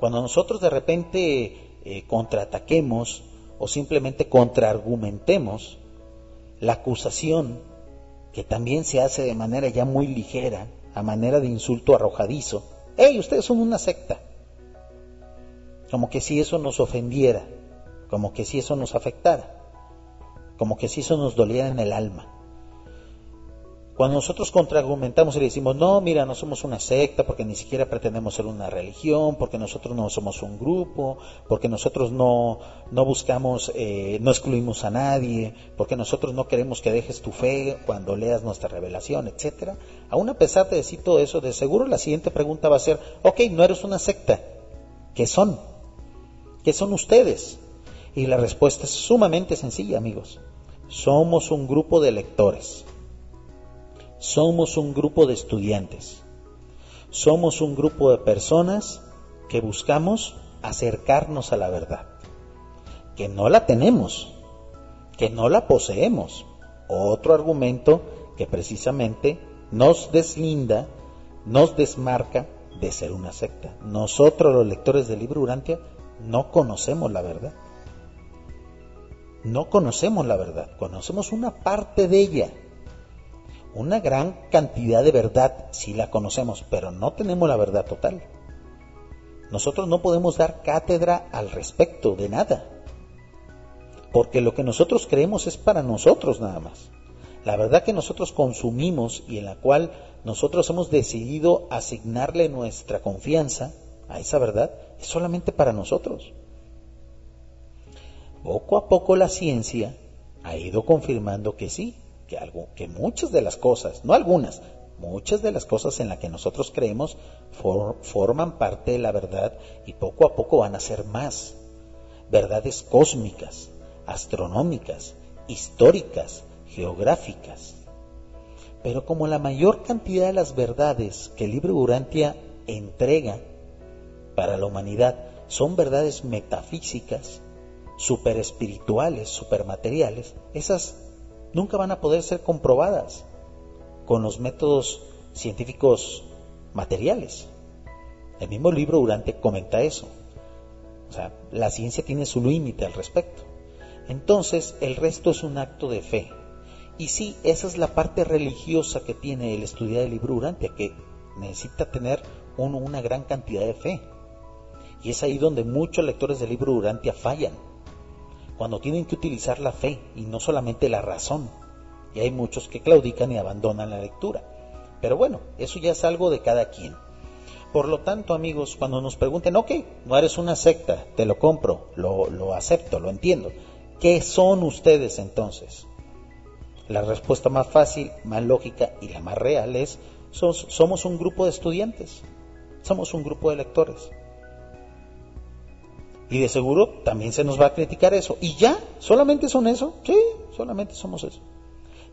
Cuando nosotros de repente eh, contraataquemos o simplemente contraargumentemos, la acusación, que también se hace de manera ya muy ligera, a manera de insulto arrojadizo, hey, ustedes son una secta. Como que si eso nos ofendiera, como que si eso nos afectara, como que si eso nos doliera en el alma. Cuando nosotros contraargumentamos y le decimos, no, mira, no somos una secta porque ni siquiera pretendemos ser una religión, porque nosotros no somos un grupo, porque nosotros no, no buscamos, eh, no excluimos a nadie, porque nosotros no queremos que dejes tu fe cuando leas nuestra revelación, etcétera. Aún a pesar de decir todo eso, de seguro la siguiente pregunta va a ser, ok, no eres una secta, ¿qué son? ¿Qué son ustedes? Y la respuesta es sumamente sencilla, amigos. Somos un grupo de lectores somos un grupo de estudiantes. Somos un grupo de personas que buscamos acercarnos a la verdad. Que no la tenemos, que no la poseemos. Otro argumento que precisamente nos deslinda, nos desmarca de ser una secta. Nosotros los lectores del libro Urantia no conocemos la verdad. No conocemos la verdad, conocemos una parte de ella una gran cantidad de verdad si la conocemos, pero no tenemos la verdad total. Nosotros no podemos dar cátedra al respecto de nada, porque lo que nosotros creemos es para nosotros nada más. La verdad que nosotros consumimos y en la cual nosotros hemos decidido asignarle nuestra confianza a esa verdad es solamente para nosotros. Poco a poco la ciencia ha ido confirmando que sí, que, muchas de las cosas, no algunas, Muchas de las cosas en las que nosotros creemos forman parte de la verdad y poco a poco van a ser más. Verdades cósmicas, astronómicas, históricas, geográficas. Pero como la mayor cantidad de las verdades que el libro Urantia entrega para la humanidad son verdades metafísicas, superespirituales, supermateriales, esas nunca van a poder ser comprobadas con los métodos científicos materiales. El mismo libro Durante comenta eso. O sea, la ciencia tiene su límite al respecto. Entonces, el resto es un acto de fe. Y sí, esa es la parte religiosa que tiene el estudiar el libro Durante, que necesita tener uno una gran cantidad de fe. Y es ahí donde muchos lectores del libro Durantia fallan, cuando tienen que utilizar la fe y no solamente la razón y hay muchos que claudican y abandonan la lectura. Pero bueno, eso ya es algo de cada quien. Por lo tanto, amigos, cuando nos pregunten, ok, no eres una secta, te lo compro, lo, lo acepto, lo entiendo. ¿Qué son ustedes entonces? La respuesta más fácil, más lógica y la más real es, somos un grupo de estudiantes, somos un grupo de lectores. Y de seguro también se nos va a criticar eso. ¿Y ya? ¿Solamente son eso? Sí, solamente somos eso.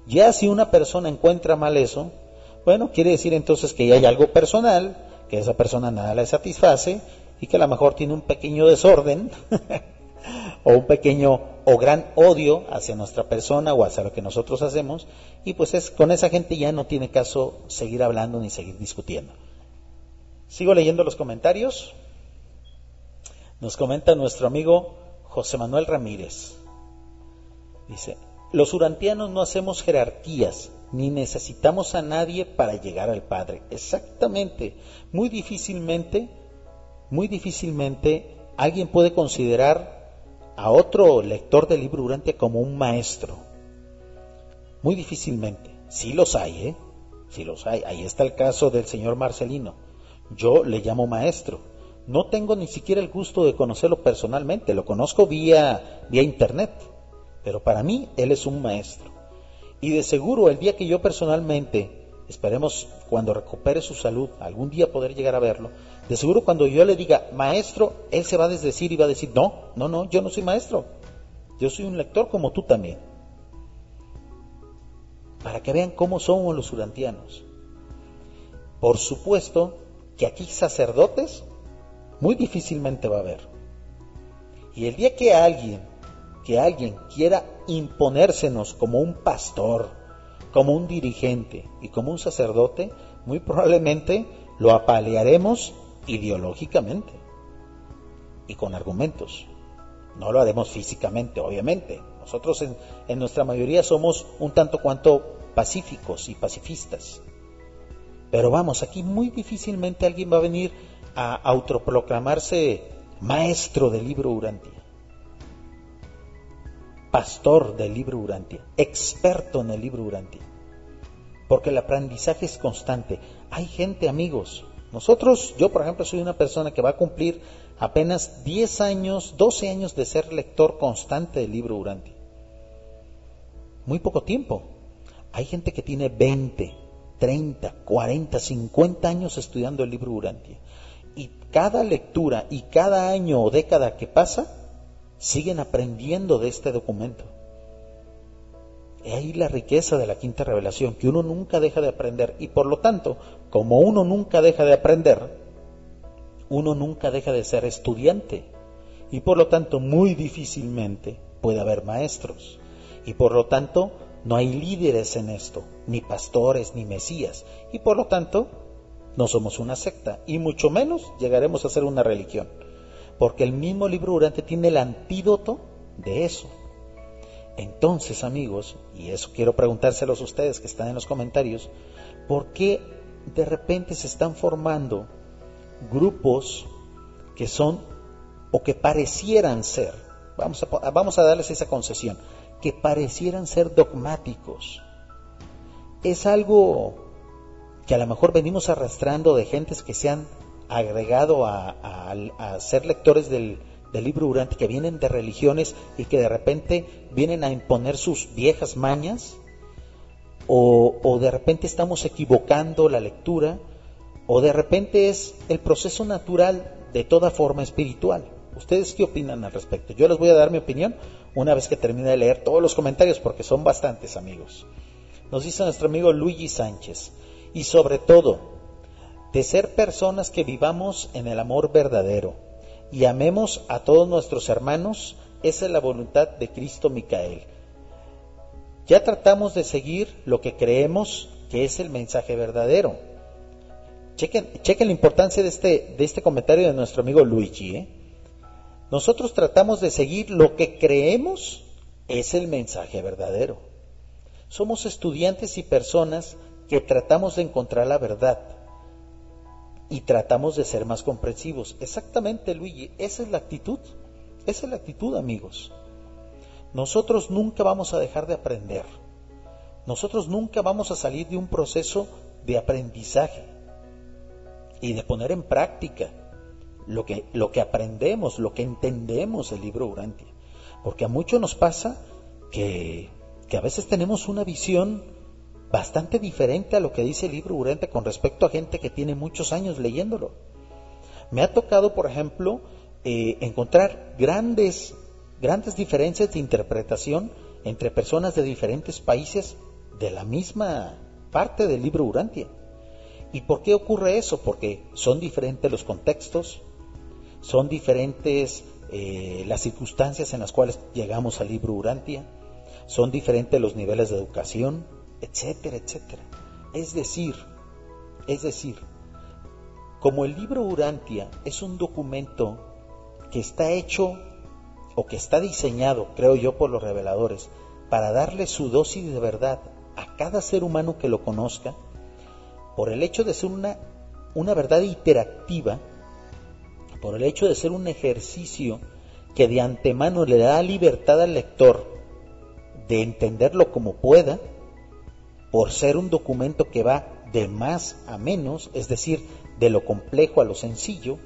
Ya si una persona encuentra mal eso, bueno, quiere decir entonces que ya hay algo personal, que esa persona nada le satisface y que a lo mejor tiene un pequeño desorden <laughs> o un pequeño o gran odio hacia nuestra persona o hacia lo que nosotros hacemos y pues es, con esa gente ya no tiene caso seguir hablando ni seguir discutiendo. Sigo leyendo los comentarios. Nos comenta nuestro amigo José Manuel Ramírez. Dice, los urantianos no hacemos jerarquías, ni necesitamos a nadie para llegar al Padre. Exactamente. Muy difícilmente, muy difícilmente alguien puede considerar a otro lector del libro Urantia como un maestro. Muy difícilmente. Sí los hay, ¿eh? Sí los hay. Ahí está el caso del señor Marcelino. Yo le llamo maestro. No tengo ni siquiera el gusto de conocerlo personalmente. Lo conozco vía, vía internet pero para mí Él es un maestro. Y de seguro el día que yo personalmente, esperemos cuando recupere su salud, algún día poder llegar a verlo, de seguro cuando yo le diga maestro, Él se va a desdecir y va a decir, no, no, no, yo no soy maestro, yo soy un lector como tú también. Para que vean cómo somos los urantianos. Por supuesto que aquí sacerdotes muy difícilmente va a haber. Y el día que alguien que alguien quiera imponérsenos como un pastor, como un dirigente y como un sacerdote, muy probablemente lo apalearemos ideológicamente y con argumentos. No lo haremos físicamente, obviamente. Nosotros en, en, nuestra mayoría somos un tanto cuanto pacíficos y pacifistas. Pero vamos, aquí muy difícilmente alguien va a venir a autoproclamarse maestro del libro Urantia pastor del libro Urantia, experto en el libro Urantia. Porque el aprendizaje es constante. Hay gente, amigos. Nosotros, yo por ejemplo, soy una persona que va a cumplir apenas 10 años, 12 años de ser lector constante del libro Urantia. Muy poco tiempo. Hay gente que tiene 20, 30, 40, 50 años estudiando el libro Urantia. Y cada lectura y cada año o década que pasa, siguen aprendiendo de este documento. Y ahí la riqueza de la quinta revelación, que uno nunca deja de aprender y por lo tanto, como uno nunca deja de aprender, uno nunca deja de ser estudiante y por lo tanto muy difícilmente puede haber maestros y por lo tanto no hay líderes en esto, ni pastores ni mesías y por lo tanto no somos una secta y mucho menos llegaremos a ser una religión porque el mismo libro durante tiene el antídoto de eso. Entonces, amigos, y eso quiero preguntárselos a ustedes que están en los comentarios, ¿por qué de repente se están formando grupos que son o que parecieran ser, vamos a, vamos a darles esa concesión, que parecieran ser dogmáticos? Es algo que a lo mejor venimos arrastrando de gentes que se han agregado a, ser lectores del, libro Durante, que vienen de religiones y que de repente vienen a imponer sus viejas mañas, o, o de repente estamos equivocando la lectura, o de repente es el proceso natural de toda forma espiritual. ¿Ustedes qué opinan al respecto? Yo les voy a dar mi opinión una vez que termine de leer todos los comentarios porque son bastantes amigos. Nos dice nuestro amigo Luigi Sánchez. Y sobre todo, de ser personas que vivamos en el amor verdadero y amemos a todos nuestros hermanos, esa es la voluntad de Cristo Micael. Ya tratamos de seguir lo que creemos que es el mensaje verdadero. Chequen, chequen la importancia de este, de este comentario de nuestro amigo Luigi. ¿eh? Nosotros tratamos de seguir lo que creemos es el mensaje verdadero. Somos estudiantes y personas que tratamos de encontrar la verdad y tratamos de ser más comprensivos. Exactamente, Luigi, esa es la actitud. Esa es la actitud, amigos. Nosotros nunca vamos a dejar de aprender. Nosotros nunca vamos a salir de un proceso de aprendizaje y de poner en práctica lo que, lo que aprendemos, lo que entendemos del libro Urantia. Porque a muchos nos pasa que, que a veces tenemos una visión bastante diferente a lo que dice el libro Urantia con respecto a gente que tiene muchos años leyéndolo. Me ha tocado, por ejemplo, eh, encontrar grandes, grandes diferencias de interpretación entre personas de diferentes países de la misma parte del libro Urantia. ¿Y por qué ocurre eso? Porque son diferentes los contextos, son diferentes eh, las circunstancias en las cuales llegamos al libro Urantia, son diferentes los niveles de educación, etcétera, etcétera. Es decir, es decir, como el libro Urantia es un documento que está hecho o que está diseñado, creo yo, por los reveladores, para darle su dosis de verdad a cada ser humano que lo conozca, por el hecho de ser una, una verdad interactiva, por el hecho de ser un ejercicio que de antemano le da libertad al lector de entenderlo como pueda, por ser un documento que va de más a menos, es decir, de lo complejo a lo sencillo,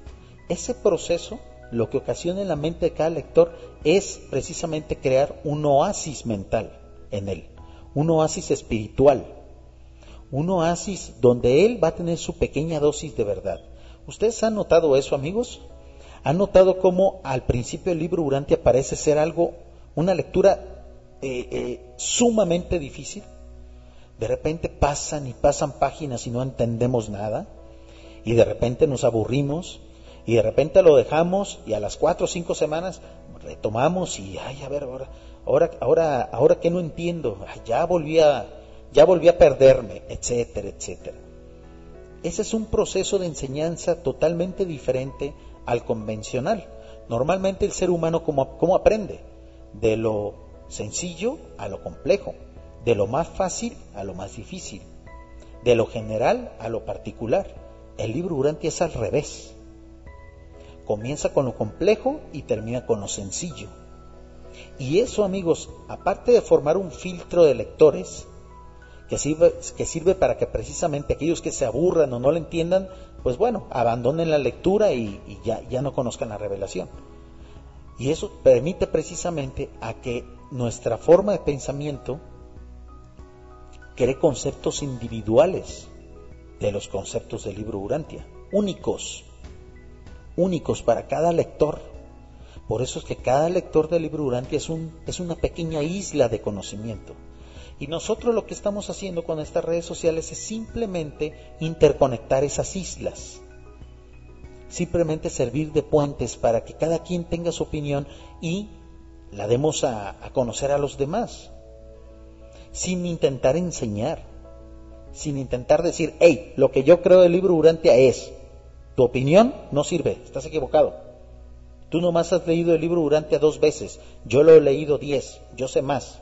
ese proceso lo que ocasiona en la mente de cada lector es precisamente crear un oasis mental en él, un oasis espiritual, un oasis donde él va a tener su pequeña dosis de verdad. ¿Ustedes han notado eso, amigos? ¿Han notado cómo al principio el libro Urantia parece ser algo, una lectura eh, eh, sumamente difícil? De repente pasan y pasan páginas y no entendemos nada, y de repente nos aburrimos, y de repente lo dejamos, y a las cuatro o cinco semanas retomamos y, ay, a ver, ahora, ahora, ahora, ahora que no entiendo, ya volví a, ya volví a perderme, etcétera, etcétera. Ese es un proceso de enseñanza totalmente diferente al convencional. Normalmente el ser humano, ¿cómo, cómo aprende? De lo sencillo a lo complejo, de lo más fácil a lo más difícil, de lo general a lo particular. El libro Urantia es al revés. Comienza con lo complejo y termina con lo sencillo. Y eso, amigos, aparte de formar un filtro de lectores, que sirve, que sirve para que precisamente aquellos que se aburran o no lo entiendan, pues bueno, abandonen la lectura y, ya, ya no conozcan la revelación. Y eso permite precisamente a que nuestra forma de pensamiento cree conceptos individuales de los conceptos del libro Urantia, únicos, únicos para cada lector. Por eso es que cada lector del libro Urantia es, un, es una pequeña isla de conocimiento. Y nosotros lo que estamos haciendo con estas redes sociales es simplemente interconectar esas islas. Simplemente servir de puentes para que cada quien tenga su opinión y la demos a, conocer a los demás. Sin intentar enseñar. Sin intentar decir, hey, lo que yo creo del libro Urantia es, tu opinión no sirve, estás equivocado. Tú nomás has leído el libro Urantia dos veces, yo lo he leído diez, yo sé más.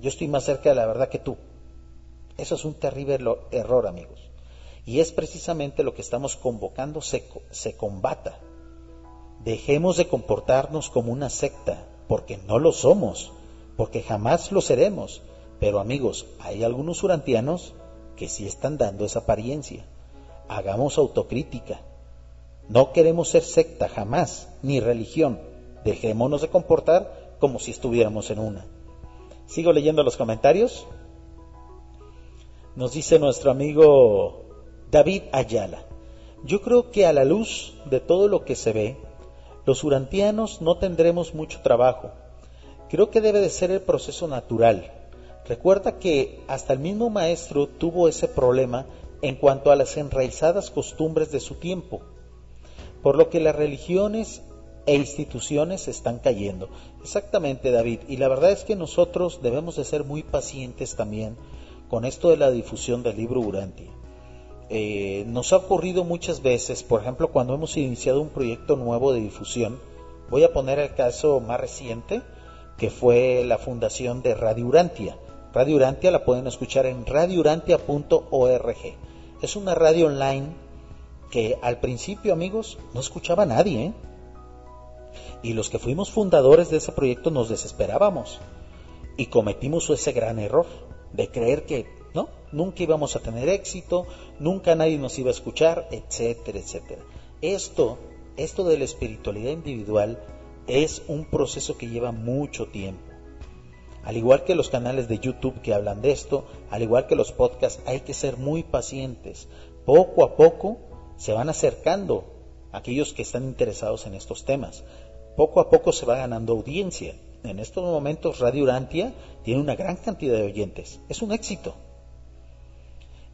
Yo estoy más cerca de la verdad que tú. Eso es un terrible error, amigos. Y es precisamente lo que estamos convocando se, se combata. Dejemos de comportarnos como una secta, porque no lo somos, porque jamás lo seremos. Pero amigos, hay algunos urantianos que sí están dando esa apariencia. Hagamos autocrítica. No queremos ser secta jamás, ni religión. Dejémonos de comportar como si estuviéramos en una. Sigo leyendo los comentarios. Nos dice nuestro amigo David Ayala. Yo creo que a la luz de todo lo que se ve, los urantianos no tendremos mucho trabajo. Creo que debe de ser el proceso natural. Recuerda que hasta el mismo maestro tuvo ese problema en cuanto a las enraizadas costumbres de su tiempo, por lo que las religiones e instituciones están cayendo. Exactamente, David. Y la verdad es que nosotros debemos de ser muy pacientes también con esto de la difusión del libro Urantia. Eh, nos ha ocurrido muchas veces, por ejemplo, cuando hemos iniciado un proyecto nuevo de difusión, voy a poner el caso más reciente, que fue la fundación de Radio Urantia. Radio Urantia la pueden escuchar en radiourantia.org. Es una radio online que al principio, amigos, no escuchaba nadie. ¿eh? Y los que fuimos fundadores de ese proyecto nos desesperábamos y cometimos ese gran error de creer que no, nunca íbamos a tener éxito, nunca nadie nos iba a escuchar, etcétera, etcétera. Esto, esto de la espiritualidad individual es un proceso que lleva mucho tiempo. Al igual que los canales de YouTube que hablan de esto, al igual que los podcasts, hay que ser muy pacientes. Poco a poco se van acercando aquellos que están interesados en estos temas. Poco a poco se va ganando audiencia. En estos momentos Radio Urantia tiene una gran cantidad de oyentes. Es un éxito.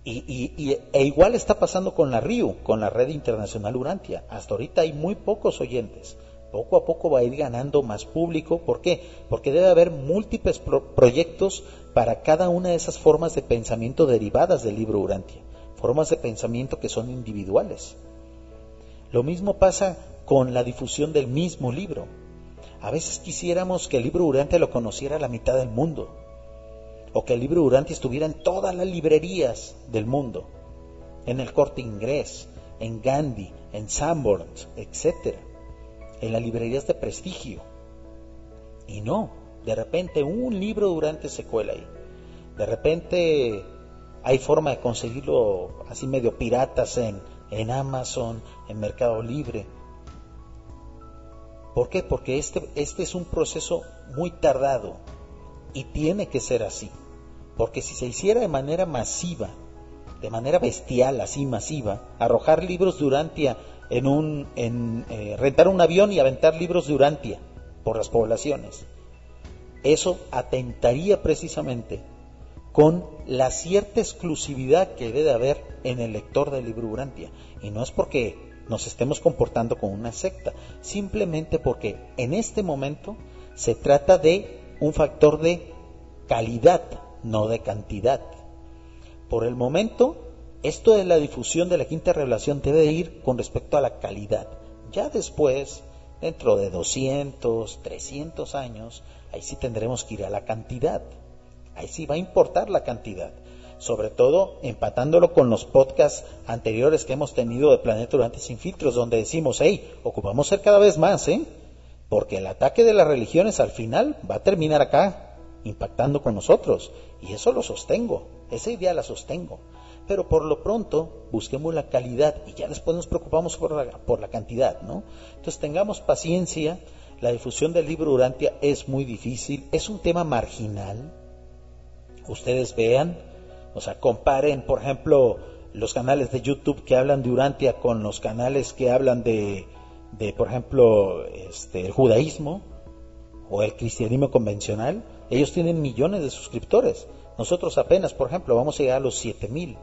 Y, e igual está pasando con la RIU, con la Red Internacional Urantia. Hasta ahorita hay muy pocos oyentes. Poco a poco va a ir ganando más público. ¿Por qué? Porque debe haber múltiples proyectos para cada una de esas formas de pensamiento derivadas del libro Urantia. Formas de pensamiento que son individuales. Lo mismo pasa con la difusión del mismo libro. A veces quisiéramos que el libro Urantia lo conociera la mitad del mundo, o que el libro Urantia estuviera en todas las librerías del mundo, en el Corte Inglés, en Gandhi, en Sanborns, etc., en las librerías de prestigio. Y no, de repente un libro Durante se cuela ahí. De repente hay forma de conseguirlo así medio piratas en, en Amazon, en Mercado Libre ¿Por qué? Porque este, este es un proceso muy tardado y tiene que ser así. Porque si se hiciera de manera masiva, de manera bestial, así masiva, arrojar libros de Urantia en eh, rentar un avión y aventar libros de Urantia por las poblaciones, eso atentaría precisamente con la cierta exclusividad que debe haber en el lector del libro Urantia. Y no es porque nos estemos comportando como una secta, simplemente porque en este momento se trata de un factor de calidad, no de cantidad. Por el momento, esto de la difusión de la quinta revelación debe ir con respecto a la calidad. Ya después, dentro de 200, 300 años, ahí sí tendremos que ir a la cantidad. Ahí sí va a importar la cantidad sobre todo empatándolo con los podcasts anteriores que hemos tenido de Planeta Durante Sin Filtros, donde decimos, hey, ocupamos ser cada vez más, ¿eh? Porque el ataque de las religiones al final va a terminar acá, impactando con nosotros. Y eso lo sostengo, esa idea la sostengo. Pero por lo pronto busquemos la calidad y ya después nos preocupamos por la, por la cantidad, ¿no? Entonces tengamos paciencia, la difusión del libro Urantia es muy difícil, es un tema marginal. Ustedes vean, o sea, comparen, por ejemplo, los canales de YouTube que hablan de Urantia con los canales que hablan de, de por ejemplo, este, el judaísmo o el cristianismo convencional. Ellos tienen millones de suscriptores. Nosotros apenas, por ejemplo, vamos a llegar a los 7000.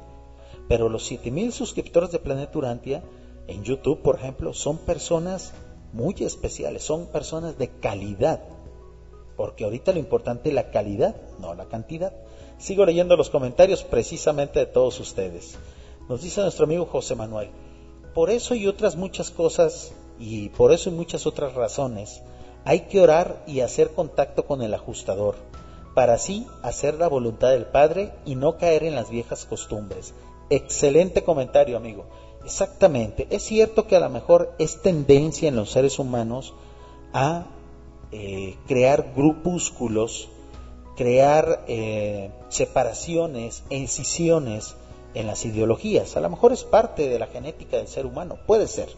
Pero los 7000 suscriptores de Planeta Urantia en YouTube, por ejemplo, son personas muy especiales, son personas de calidad. Porque ahorita lo importante es la calidad, no la cantidad. Sigo leyendo los comentarios precisamente de todos ustedes. Nos dice nuestro amigo José Manuel, por eso y otras muchas cosas, y por eso y muchas otras razones, hay que orar y hacer contacto con el ajustador, para así hacer la voluntad del Padre y no caer en las viejas costumbres. Excelente comentario, amigo. Exactamente. Es cierto que a lo mejor es tendencia en los seres humanos a eh, crear grupúsculos crear eh, separaciones e incisiones en las ideologías. A lo mejor es parte de la genética del ser humano, puede ser.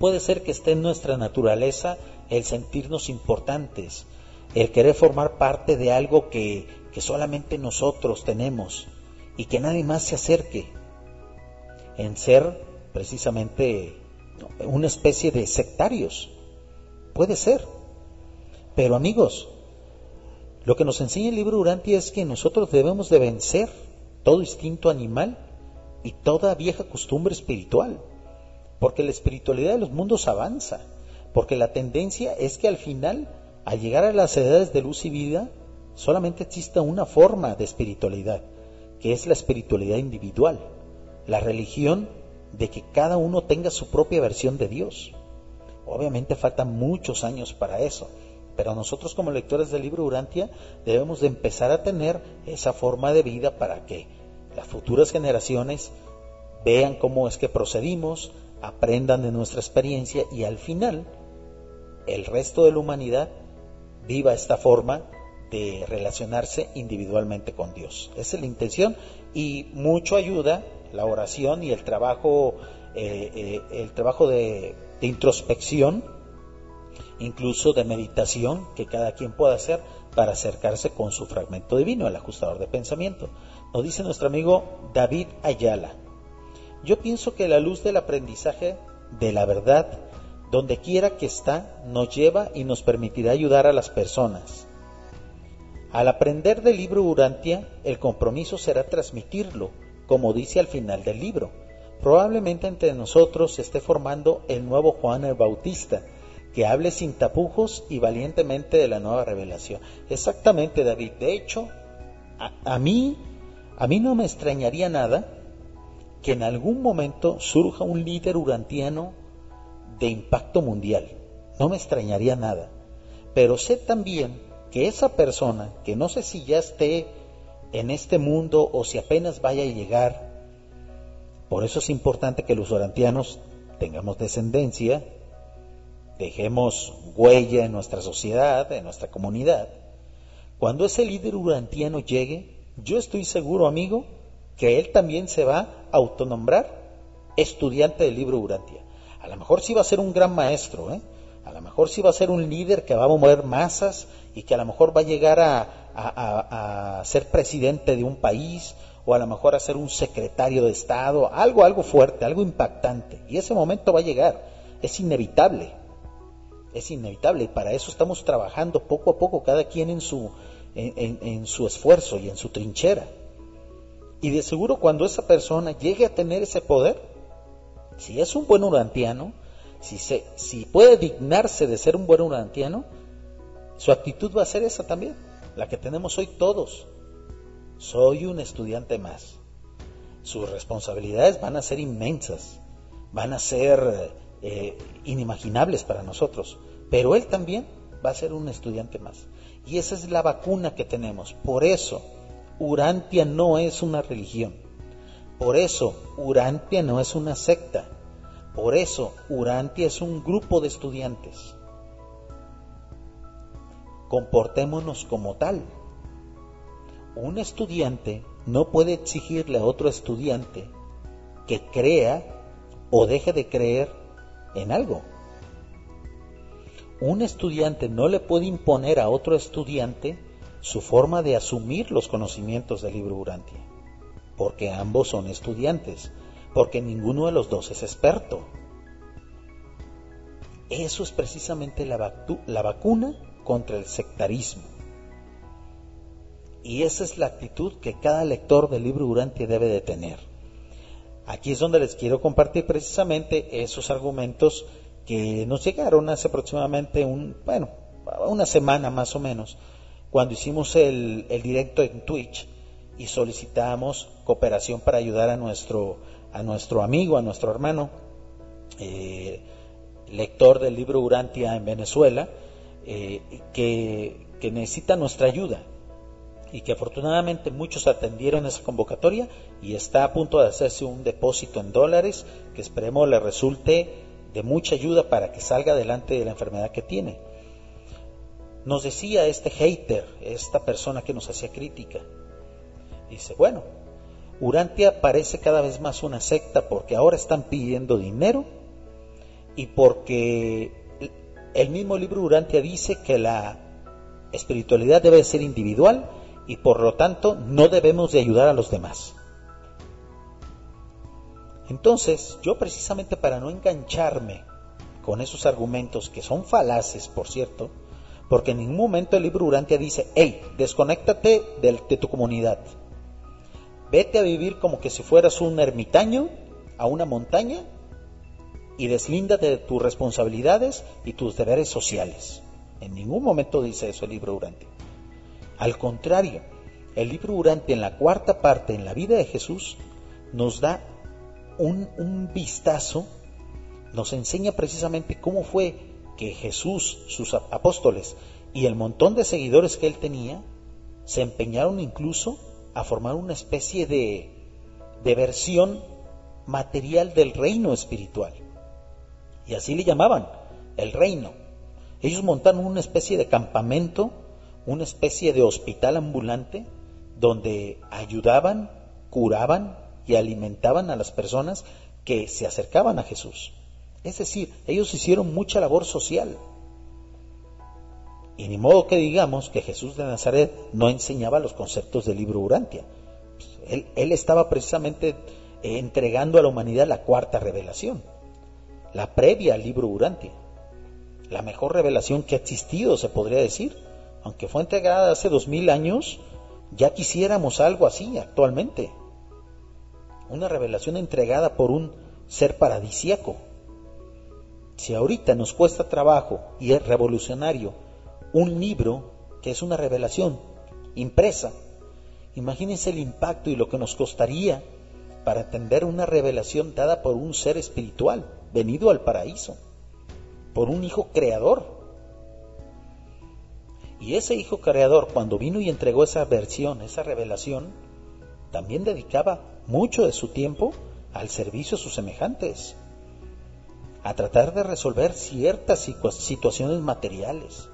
Puede ser que esté en nuestra naturaleza el sentirnos importantes, el querer formar parte de algo que, que solamente nosotros tenemos. Y que nadie más se acerque en ser precisamente una especie de sectarios. Puede ser. Pero amigos, lo que nos enseña el libro Urantia es que nosotros debemos de vencer todo instinto animal y toda vieja costumbre espiritual, porque la espiritualidad de los mundos avanza, porque la tendencia es que al final, al llegar a las edades de luz y vida, solamente exista una forma de espiritualidad, que es la espiritualidad individual, la religión de que cada uno tenga su propia versión de Dios. Obviamente faltan muchos años para eso, pero nosotros como lectores del libro Urantia debemos de empezar a tener esa forma de vida para que las futuras generaciones vean cómo es que procedimos, aprendan de nuestra experiencia y al final el resto de la humanidad viva esta forma de relacionarse individualmente con Dios. Esa es la intención y mucho ayuda la oración y el trabajo, eh, eh, el trabajo de, de introspección, incluso de meditación que cada quien pueda hacer para acercarse con su fragmento divino, el ajustador de pensamiento. Nos dice nuestro amigo David Ayala. Yo pienso que la luz del aprendizaje de la verdad, donde quiera que está, nos lleva y nos permitirá ayudar a las personas. Al aprender del libro Urantia, el compromiso será transmitirlo, como dice al final del libro. Probablemente entre nosotros se esté formando el nuevo Juan el Bautista, que hable sin tapujos y valientemente de la nueva revelación. Exactamente, David. De hecho, a, mí, a mí no me extrañaría nada que en algún momento surja un líder urantiano de impacto mundial. No me extrañaría nada. Pero sé también que esa persona, que no sé si ya esté en este mundo o si apenas vaya a llegar, por eso es importante que los urantianos tengamos descendencia, dejemos huella en nuestra sociedad, en nuestra comunidad. Cuando ese líder urantiano llegue, yo estoy seguro, amigo, que él también se va a autonombrar estudiante del libro Urantia. A lo mejor sí va a ser un gran maestro, ¿eh? a lo mejor sí va a ser un líder que va a mover masas y que a lo mejor va a llegar a, a ser presidente de un país o a lo mejor a ser un secretario de Estado, algo, algo fuerte, algo impactante. Y ese momento va a llegar, es inevitable es inevitable y para eso estamos trabajando poco a poco, cada quien en su, en, su esfuerzo y en su trinchera. Y de seguro cuando esa persona llegue a tener ese poder, si es un buen urantiano, si, se, si puede dignarse de ser un buen urantiano, su actitud va a ser esa también, la que tenemos hoy todos. Soy un estudiante más. Sus responsabilidades van a ser inmensas, van a ser eh, inimaginables para nosotros, pero él también va a ser un estudiante más. Y esa es la vacuna que tenemos. Por eso, Urantia no es una religión. Por eso, Urantia no es una secta. Por eso, Urantia es un grupo de estudiantes. Comportémonos como tal. Un estudiante no puede exigirle a otro estudiante que crea o deje de creer en algo. Un estudiante no le puede imponer a otro estudiante su forma de asumir los conocimientos del libro Urantia, porque ambos son estudiantes, porque ninguno de los dos es experto. Eso es precisamente la, la vacuna contra el sectarismo. Y esa es la actitud que cada lector del libro Urantia debe de tener. Aquí es donde les quiero compartir precisamente esos argumentos que nos llegaron hace aproximadamente un, bueno, una semana más o menos, cuando hicimos el, directo en Twitch y solicitamos cooperación para ayudar a nuestro, a nuestro amigo, a nuestro hermano, eh, lector del libro Urantia en Venezuela, eh, que, que necesita nuestra ayuda y que afortunadamente muchos atendieron esa convocatoria y está a punto de hacerse un depósito en dólares que esperemos le resulte de mucha ayuda para que salga adelante de la enfermedad que tiene. Nos decía este hater, esta persona que nos hacía crítica, dice, bueno, Urantia parece cada vez más una secta porque ahora están pidiendo dinero y porque el mismo libro Urantia dice que la espiritualidad debe ser individual y por lo tanto no debemos de ayudar a los demás. Entonces, yo precisamente para no engancharme con esos argumentos que son falaces, por cierto, porque en ningún momento el libro Urantia dice, hey, desconéctate de, de tu comunidad. Vete a vivir como que si fueras un ermitaño a una montaña y deslíndate de tus responsabilidades y tus deberes sociales. En ningún momento dice eso el libro Urantia. Al contrario, el libro Urantia en la cuarta parte, en la vida de Jesús, nos da un, un vistazo, nos enseña precisamente cómo fue que Jesús, sus apóstoles y el montón de seguidores que él tenía, se empeñaron incluso a formar una especie de, de versión material del reino espiritual. Y así le llamaban, el reino. Ellos montaron una especie de campamento, una especie de hospital ambulante, donde ayudaban, curaban y alimentaban a las personas que se acercaban a Jesús. Es decir, ellos hicieron mucha labor social. Y ni modo que digamos que Jesús de Nazaret no enseñaba los conceptos del libro Urantia. Él, él estaba precisamente entregando a la humanidad la cuarta revelación, la previa al libro Urantia. La mejor revelación que ha existido, se podría decir. Aunque fue entregada hace dos mil años, ya quisiéramos algo así actualmente. Una revelación entregada por un ser paradisíaco. Si ahorita nos cuesta trabajo y es revolucionario un libro que es una revelación impresa, imagínense el impacto y lo que nos costaría para entender una revelación dada por un ser espiritual venido al paraíso, por un hijo creador. Y ese hijo creador, cuando vino y entregó esa versión, esa revelación, también dedicaba mucho de su tiempo al servicio a sus semejantes a tratar de resolver ciertas situaciones materiales.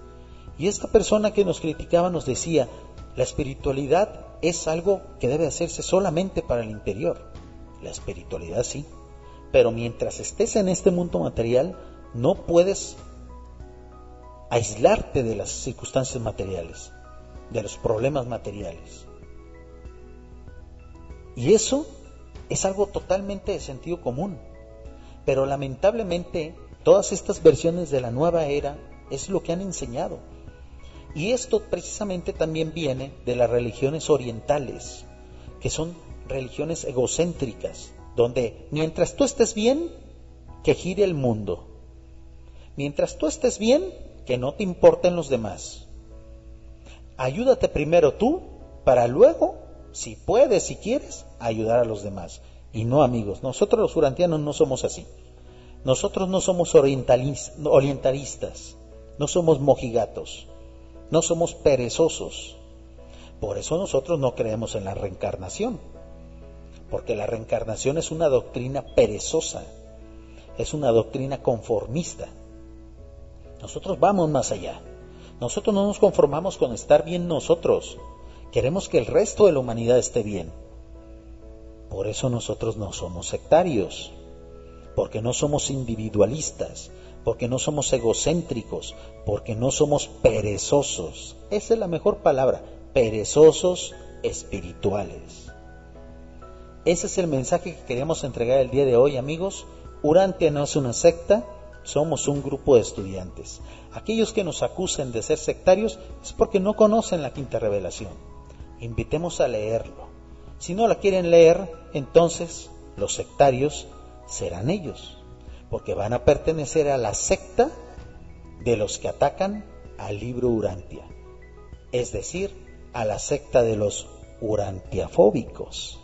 Y esta persona que nos criticaba nos decía, la espiritualidad es algo que debe hacerse solamente para el interior. La espiritualidad sí, pero mientras estés en este mundo material, no puedes aislarte de las circunstancias materiales, de los problemas materiales. Y eso es algo totalmente de sentido común. Pero lamentablemente todas estas versiones de la nueva era es lo que han enseñado. Y esto precisamente también viene de las religiones orientales, que son religiones egocéntricas, donde mientras tú estés bien, que gire el mundo. Mientras tú estés bien, que no te importen los demás. Ayúdate primero tú para luego, si puedes, si quieres, ayudar a los demás. Y no amigos, nosotros los urantianos no somos así. Nosotros no somos orientalistas, no somos mojigatos, no somos perezosos. Por eso nosotros no creemos en la reencarnación, porque la reencarnación es una doctrina perezosa, es una doctrina conformista. Nosotros vamos más allá. Nosotros no nos conformamos con estar bien nosotros. Queremos que el resto de la humanidad esté bien. Por eso nosotros no somos sectarios, porque no somos individualistas, porque no somos egocéntricos, porque no somos perezosos. Esa es la mejor palabra, perezosos espirituales. Ese es el mensaje que queremos entregar el día de hoy, amigos. Urantia no es una secta, somos un grupo de estudiantes. Aquellos que nos acusen de ser sectarios es porque no conocen la quinta revelación. Invitemos a leerlo. Si no la quieren leer, entonces los sectarios serán ellos, porque van a pertenecer a la secta de los que atacan al libro Urantia, es decir, a la secta de los urantiafóbicos.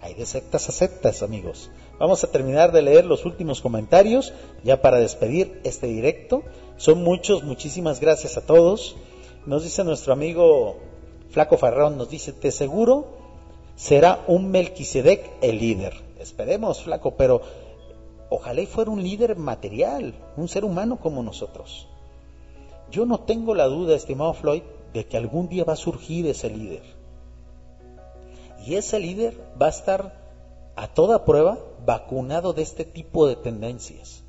Hay de sectas a sectas, amigos. Vamos a terminar de leer los últimos comentarios ya para despedir este directo. Son muchos, muchísimas gracias a todos. Nos dice nuestro amigo Flaco Farrón, nos dice, te seguro será un Melquisedec el líder. Esperemos, flaco, pero ojalá y fuera un líder material, un ser humano como nosotros. Yo no tengo la duda, estimado Floyd, de que algún día va a surgir ese líder. Y ese líder va a estar a toda prueba vacunado de este tipo de tendencias.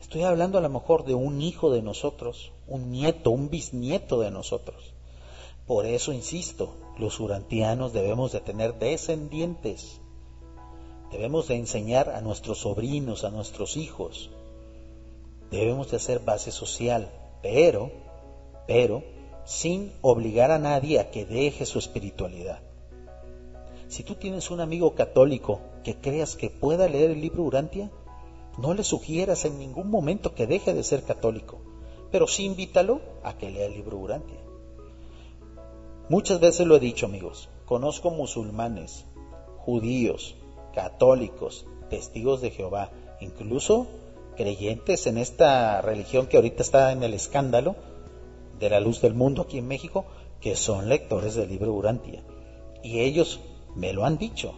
Estoy hablando a lo mejor de un hijo de nosotros, un nieto, un bisnieto de nosotros. Por eso insisto, los urantianos debemos de tener descendientes, debemos de enseñar a nuestros sobrinos, a nuestros hijos. Debemos de hacer base social, pero, pero, sin obligar a nadie a que deje su espiritualidad. Si tú tienes un amigo católico que creas que pueda leer el libro Urantia, no le sugieras en ningún momento que deje de ser católico, pero sí invítalo a que lea el libro Urantia. Muchas veces lo he dicho, amigos, conozco musulmanes, judíos, católicos, testigos de Jehová, incluso creyentes en esta religión que ahorita está en el escándalo de la luz del mundo aquí en México, que son lectores del libro Urantia. Y ellos me lo han dicho.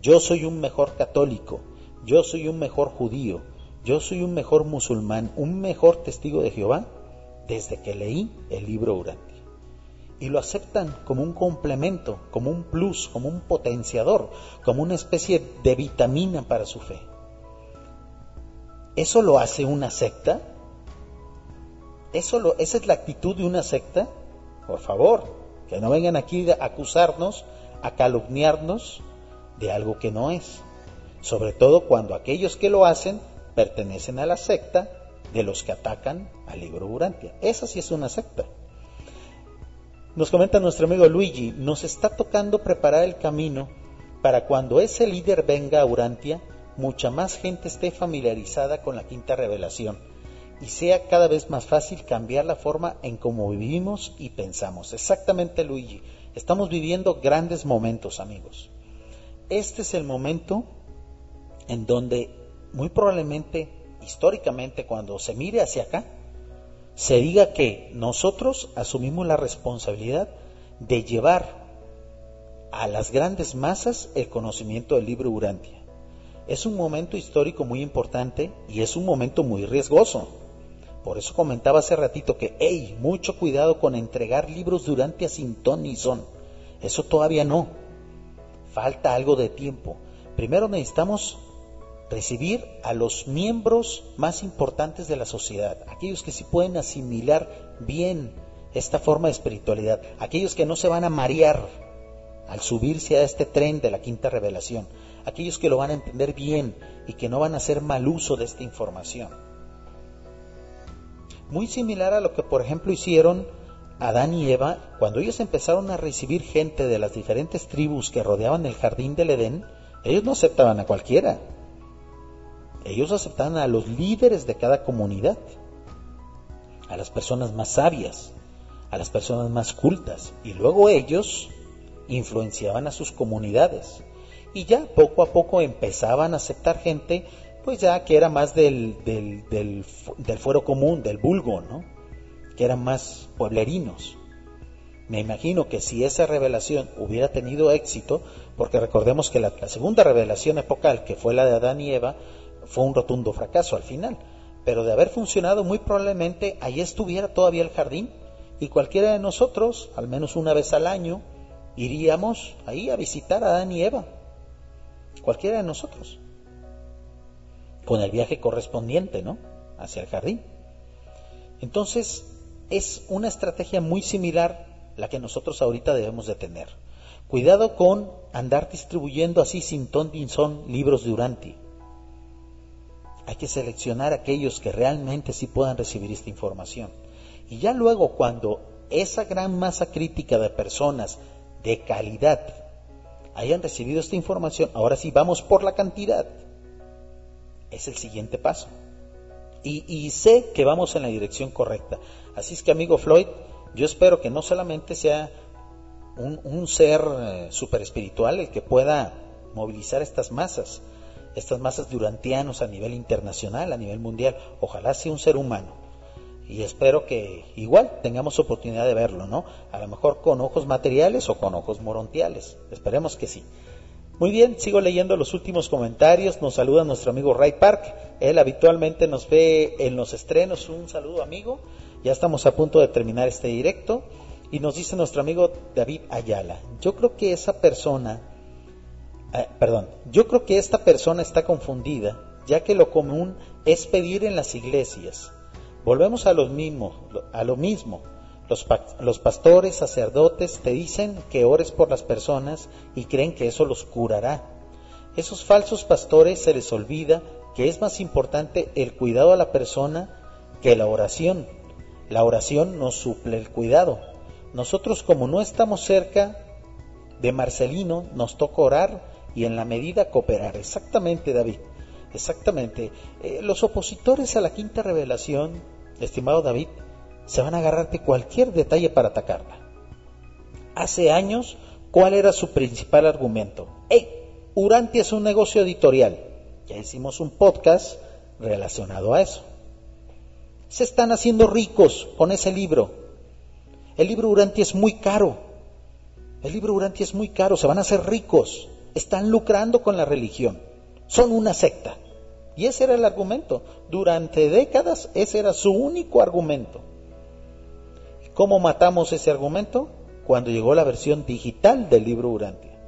Yo soy un mejor católico, yo soy un mejor judío, yo soy un mejor musulmán, un mejor testigo de Jehová desde que leí el libro Urantia. Y lo aceptan como un complemento, como un plus, como un potenciador, como una especie de vitamina para su fe. ¿Eso lo hace una secta? ¿Eso lo, ¿Esa es la actitud de una secta? Por favor, que no vengan aquí a acusarnos, a calumniarnos de algo que no es. Sobre todo cuando aquellos que lo hacen pertenecen a la secta de los que atacan al libro Urantia. Esa sí es una secta. Nos comenta nuestro amigo Luigi, nos está tocando preparar el camino para cuando ese líder venga a Urantia, mucha más gente esté familiarizada con la quinta revelación y sea cada vez más fácil cambiar la forma en cómo vivimos y pensamos. Exactamente, Luigi. Estamos viviendo grandes momentos, amigos. Este es el momento en donde muy probablemente, históricamente, cuando se mire hacia acá, se diga que nosotros asumimos la responsabilidad de llevar a las grandes masas el conocimiento del libro Urantia. Es un momento histórico muy importante y es un momento muy riesgoso. Por eso comentaba hace ratito que, hey, mucho cuidado con entregar libros sin ton ni son. Eso todavía no. Falta algo de tiempo. Primero necesitamos recibir a los miembros más importantes de la sociedad, aquellos que sí pueden asimilar bien esta forma de espiritualidad, aquellos que no se van a marear al subirse a este tren de la quinta revelación, aquellos que lo van a entender bien y que no van a hacer mal uso de esta información. Muy similar a lo que por ejemplo hicieron Adán y Eva cuando ellos empezaron a recibir gente de las diferentes tribus que rodeaban el jardín del Edén, ellos no aceptaban a cualquiera, ellos aceptaban a los líderes de cada comunidad, a las personas más sabias, a las personas más cultas, y luego ellos influenciaban a sus comunidades. Y ya poco a poco empezaban a aceptar gente, pues ya que era más del, del, del, fuero común, del vulgo, ¿no? Que eran más pueblerinos. Me imagino que si esa revelación hubiera tenido éxito, porque recordemos que la, la segunda revelación epocal, que fue la de Adán y Eva, fue un rotundo fracaso al final. Pero de haber funcionado, muy probablemente ahí estuviera todavía el jardín y cualquiera de nosotros, al menos una vez al año, iríamos ahí a visitar a Adán y Eva. Cualquiera de nosotros. Con el viaje correspondiente, ¿no? Hacia el jardín. Entonces, es una estrategia muy similar la que nosotros ahorita debemos de tener. Cuidado con andar distribuyendo así sin ton ni son libros de Uranti. Hay que seleccionar aquellos que realmente sí puedan recibir esta información. Y ya luego cuando esa gran masa crítica de personas de calidad hayan recibido esta información, ahora sí vamos por la cantidad. Es el siguiente paso. Y, sé que vamos en la dirección correcta. Así es que amigo Floyd, yo espero que no solamente sea un, ser eh, super espiritual el que pueda movilizar estas masas, estas masas durantianos a nivel internacional, a nivel mundial. Ojalá sea un ser humano. Y espero que igual tengamos oportunidad de verlo, ¿no? A lo mejor con ojos materiales o con ojos morontiales. Esperemos que sí. Muy bien, sigo leyendo los últimos comentarios. Nos saluda nuestro amigo Ray Park. Él habitualmente nos ve en los estrenos. Un saludo, amigo. Ya estamos a punto de terminar este directo. Y nos dice nuestro amigo David Ayala. Yo creo que esa persona Ah, perdón, yo creo que esta persona está confundida, ya que lo común es pedir en las iglesias. Volvemos a, los mismos, a lo mismo. Los, los pastores, sacerdotes te dicen que ores por las personas y creen que eso los curará. Esos falsos pastores se les olvida que es más importante el cuidado a la persona que la oración. La oración nos suple el cuidado. Nosotros como no estamos cerca de Marcelino, nos toca orar y en la medida cooperar. Exactamente, David. Exactamente. Eh, los opositores a la quinta revelación, estimado David, se van a agarrar de cualquier detalle para atacarla. Hace años, ¿cuál era su principal argumento? ¡Ey! Urantia es un negocio editorial. Ya hicimos un podcast relacionado a eso. Se están haciendo ricos con ese libro. El libro Urantia es muy caro. El libro Urantia es muy caro. Se van a hacer ricos. Están lucrando con la religión. Son una secta. Y ese era el argumento. Durante décadas ese era su único argumento. ¿Cómo matamos ese argumento? Cuando llegó la versión digital del libro Urantia.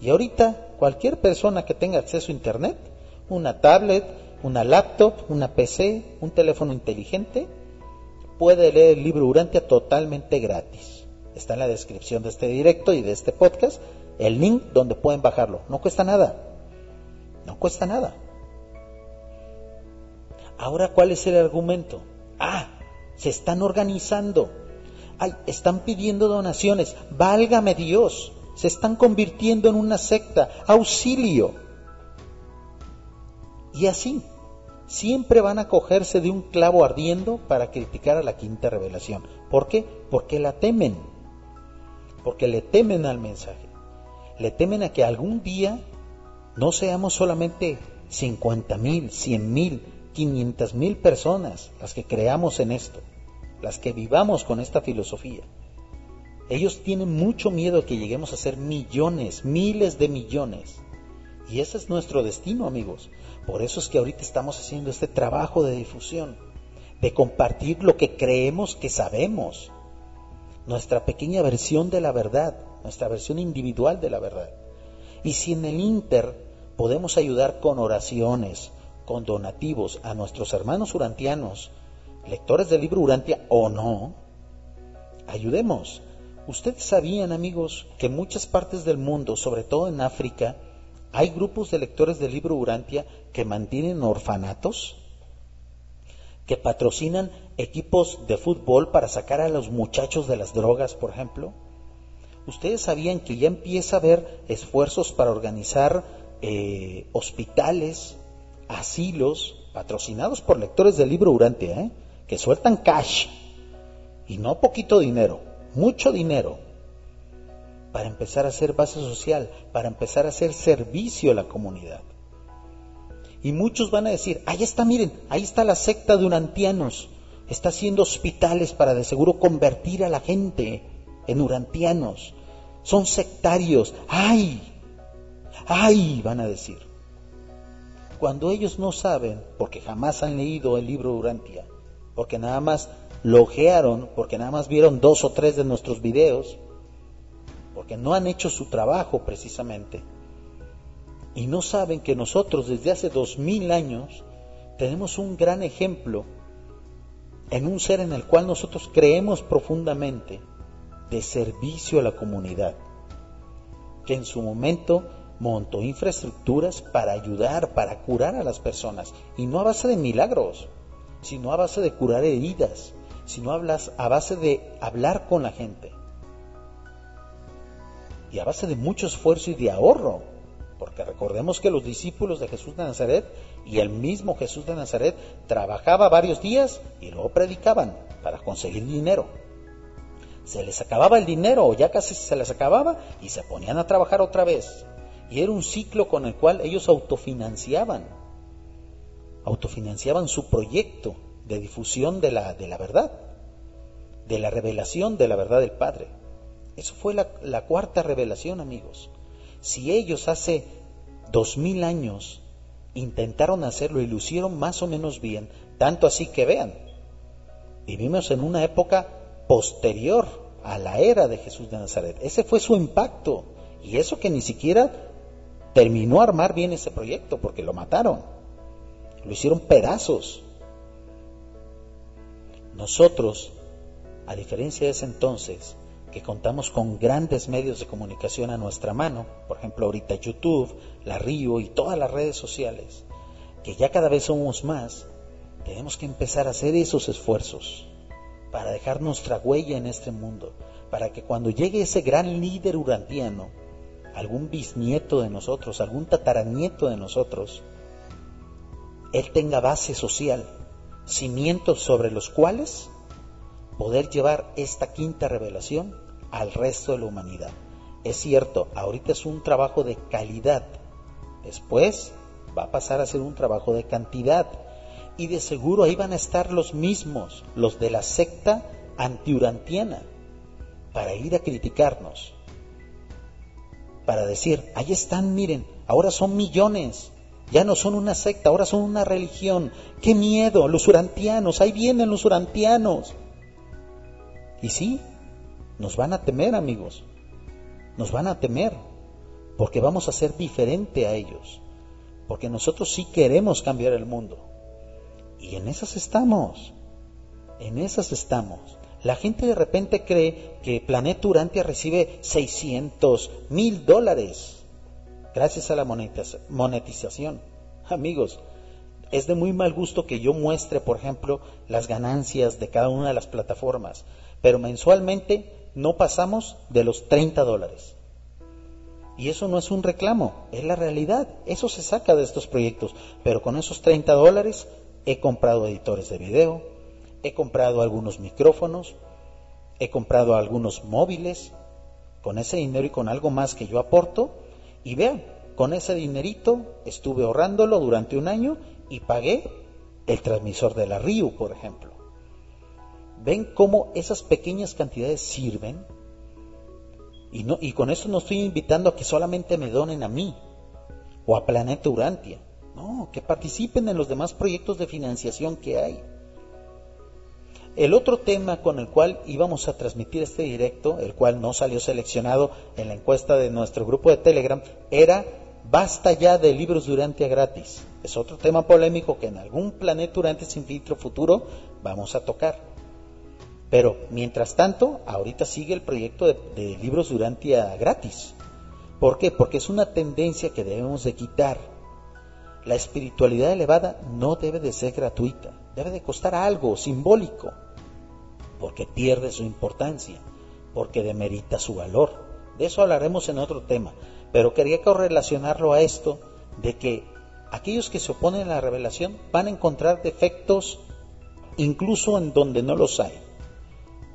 Y ahorita cualquier persona que tenga acceso a Internet, una tablet, una laptop, una PC, un teléfono inteligente, puede leer el libro Urantia totalmente gratis. Está en la descripción de este directo y de este podcast el link donde pueden bajarlo. No cuesta nada. No cuesta nada. Ahora, ¿cuál es el argumento? Ah, se están organizando. Están pidiendo donaciones. Válgame Dios. Se están convirtiendo en una secta. Auxilio. Y así, siempre van a cogerse de un clavo ardiendo para criticar a la quinta revelación. ¿Por qué? Porque la temen. Porque le temen al mensaje. Le temen a que algún día no seamos solamente 50 mil, 100 mil, 500 mil personas las que creamos en esto, las que vivamos con esta filosofía. Ellos tienen mucho miedo que lleguemos a ser millones, miles de millones. Y ese es nuestro destino, amigos. Por eso es que ahorita estamos haciendo este trabajo de difusión, de compartir lo que creemos que sabemos, nuestra pequeña versión de la verdad, nuestra versión individual de la verdad. Y si en el Inter podemos ayudar con oraciones, con donativos a nuestros hermanos urantianos, lectores del libro Urantia o no, ayudemos. Ustedes sabían, amigos, que en muchas partes del mundo, sobre todo en África, hay grupos de lectores del libro Urantia que mantienen orfanatos, que patrocinan equipos de fútbol para sacar a los muchachos de las drogas, por ejemplo. Ustedes sabían que ya empieza a haber esfuerzos para organizar eh, hospitales, asilos patrocinados por lectores del libro Urantia, ¿eh? Que sueltan cash y no poquito dinero, mucho dinero para empezar a hacer base social, para empezar a hacer servicio a la comunidad. Y muchos van a decir, ahí está, miren, ahí está la secta de urantianos, está haciendo hospitales para de seguro convertir a la gente en urantianos. Son sectarios, ay, ay, van a decir cuando ellos no saben, porque jamás han leído el libro Urantia, porque nada más lo ojearon, porque nada más vieron dos o tres de nuestros videos, porque no han hecho su trabajo precisamente, y no saben que nosotros desde hace dos mil años tenemos un gran ejemplo en un ser en el cual nosotros creemos profundamente de servicio a la comunidad, que en su momento montó infraestructuras para ayudar, para curar a las personas, y no a base de milagros, sino a base de curar heridas, sino a base de hablar con la gente, y a base de mucho esfuerzo y de ahorro, porque recordemos que los discípulos de Jesús de Nazaret y el mismo Jesús de Nazaret trabajaba varios días y luego predicaban para conseguir dinero. Se les acababa el dinero o ya casi se les acababa y se ponían a trabajar otra vez. Y era un ciclo con el cual ellos autofinanciaban, autofinanciaban su proyecto de difusión de la, de la verdad, de la revelación de la verdad del Padre. Eso fue la, la cuarta revelación, amigos. Si ellos hace dos mil años intentaron hacerlo y lo hicieron más o menos bien, tanto así que vean, vivimos en una época posterior a la era de Jesús de Nazaret. Ese fue su impacto. Y eso que ni siquiera terminó a armar bien ese proyecto porque lo mataron, lo hicieron pedazos. Nosotros, a diferencia de ese entonces, que contamos con grandes medios de comunicación a nuestra mano, por ejemplo ahorita YouTube, la Río y todas las redes sociales, que ya cada vez somos más, tenemos que empezar a hacer esos esfuerzos para dejar nuestra huella en este mundo, para que cuando llegue ese gran líder urantiano, algún bisnieto de nosotros, algún tataranieto de nosotros, él tenga base social, cimientos sobre los cuales poder llevar esta quinta revelación al resto de la humanidad. Es cierto, ahorita es un trabajo de calidad, después va a pasar a ser un trabajo de cantidad. Y de seguro ahí van a estar los mismos, los de la secta antiurantiana, para ir a criticarnos, para decir, ahí están, miren, ahora son millones, ya no son una secta, ahora son una religión, qué miedo, los urantianos, ahí vienen los urantianos. Y sí, nos van a temer, amigos. Nos van a temer. Porque vamos a ser diferente a ellos. Porque nosotros sí queremos cambiar el mundo. Y en esas estamos. En esas estamos. La gente de repente cree que Planeta Urantia recibe 600 mil dólares gracias a la monetización. Amigos, es de muy mal gusto que yo muestre, por ejemplo, las ganancias de cada una de las plataformas pero mensualmente no pasamos de los 30 dólares. Y eso no es un reclamo, es la realidad. Eso se saca de estos proyectos. Pero con esos 30 dólares he comprado editores de video, he comprado algunos micrófonos, he comprado algunos móviles. Con ese dinero y con algo más que yo aporto. Y vean, con ese dinerito estuve ahorrándolo durante un año y pagué el transmisor de la RIU, por ejemplo. ¿Ven cómo esas pequeñas cantidades sirven? Y, no, y con eso no estoy invitando a que solamente me donen a mí o a Planeta Urantia. No, que participen en los demás proyectos de financiación que hay. El otro tema con el cual íbamos a transmitir este directo, el cual no salió seleccionado en la encuesta de nuestro grupo de Telegram, era basta ya de libros Urantia gratis. Es otro tema polémico que en algún planeta Urantia sin filtro futuro vamos a tocar. Pero mientras tanto, ahorita sigue el proyecto de, libros Durantia gratis. ¿Por qué? Porque es una tendencia que debemos de quitar. La espiritualidad elevada no debe de ser gratuita, debe de costar algo simbólico, porque pierde su importancia, porque demerita su valor. De eso hablaremos en otro tema, pero quería correlacionarlo a esto de que aquellos que se oponen a la revelación van a encontrar defectos incluso en donde no los hay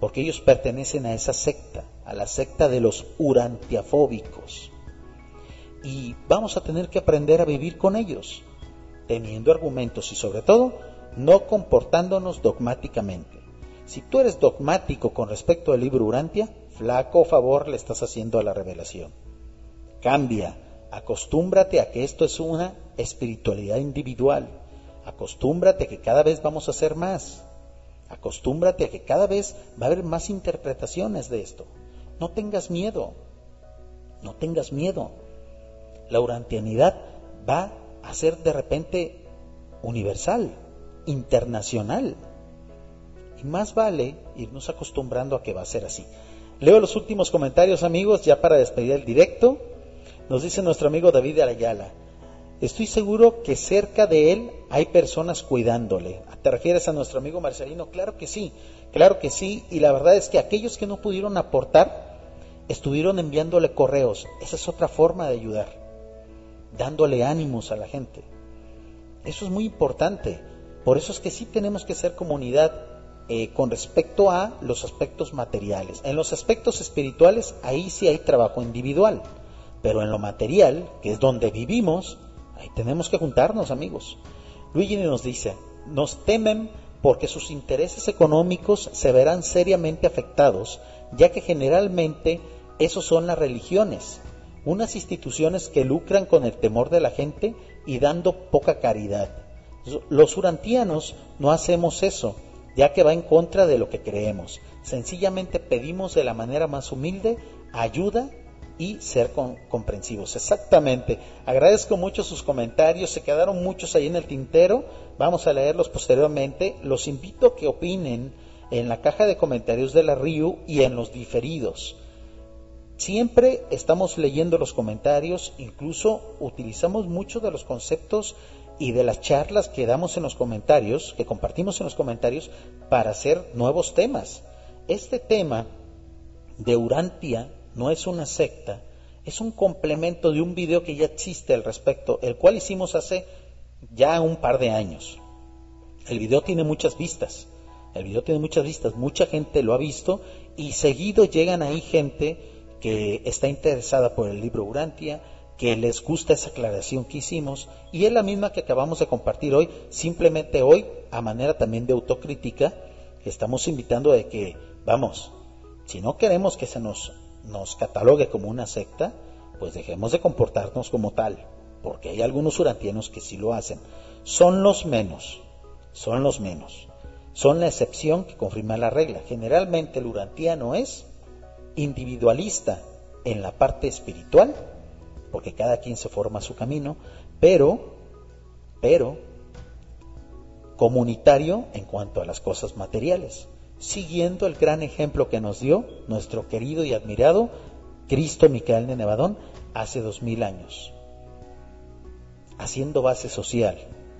porque ellos pertenecen a esa secta, a la secta de los urantiafóbicos. Y vamos a tener que aprender a vivir con ellos, teniendo argumentos y sobre todo no comportándonos dogmáticamente. Si tú eres dogmático con respecto al libro Urantia, flaco favor le estás haciendo a la revelación. Cambia, acostúmbrate a que esto es una espiritualidad individual. Acostúmbrate que cada vez vamos a hacer más. Acostúmbrate a que cada vez va a haber más interpretaciones de esto. No tengas miedo, no tengas miedo. La urantianidad va a ser de repente universal, internacional. Y más vale irnos acostumbrando a que va a ser así. Leo los últimos comentarios, amigos, ya para despedir el directo. Nos dice nuestro amigo David Ayala. Estoy seguro que cerca de él hay personas cuidándole. ¿Te refieres a nuestro amigo Marcelino? Claro que sí, claro que sí. Y la verdad es que aquellos que no pudieron aportar, estuvieron enviándole correos. Esa es otra forma de ayudar, dándole ánimos a la gente. Eso es muy importante. Por eso es que sí tenemos que ser comunidad eh, con respecto a los aspectos materiales. En los aspectos espirituales, ahí sí hay trabajo individual. Pero en lo material, que es donde vivimos, tenemos que juntarnos, amigos. Luigi nos dice, nos temen porque sus intereses económicos se verán seriamente afectados, ya que generalmente esos son las religiones, unas instituciones que lucran con el temor de la gente y dando poca caridad. Los urantianos no hacemos eso, ya que va en contra de lo que creemos. Sencillamente pedimos de la manera más humilde ayuda y ser comprensivos. Exactamente. Agradezco mucho sus comentarios. Se quedaron muchos ahí en el tintero. Vamos a leerlos posteriormente. Los invito a que opinen en la caja de comentarios de la RIU y en los diferidos. Siempre estamos leyendo los comentarios, incluso utilizamos muchos de los conceptos y de las charlas que damos en los comentarios, que compartimos en los comentarios, para hacer nuevos temas. Este tema de Urantia no es una secta, es un complemento de un video que ya existe al respecto, el cual hicimos hace ya un par de años. El video tiene muchas vistas, el video tiene muchas vistas, mucha gente lo ha visto y seguido llegan ahí gente que está interesada por el libro Urantia, que les gusta esa aclaración que hicimos y es la misma que acabamos de compartir hoy, simplemente hoy a manera también de autocrítica, estamos invitando de que, vamos, si no queremos que se nos, nos catalogue como una secta, pues dejemos de comportarnos como tal, porque hay algunos urantianos que sí lo hacen. Son los menos, son los menos. Son la excepción que confirma la regla. Generalmente el urantiano es individualista en la parte espiritual, porque cada quien se forma su camino, pero, pero, comunitario en cuanto a las cosas materiales, siguiendo el gran ejemplo que nos dio nuestro querido y admirado Cristo Micael de Nevadón hace dos mil años, haciendo base social,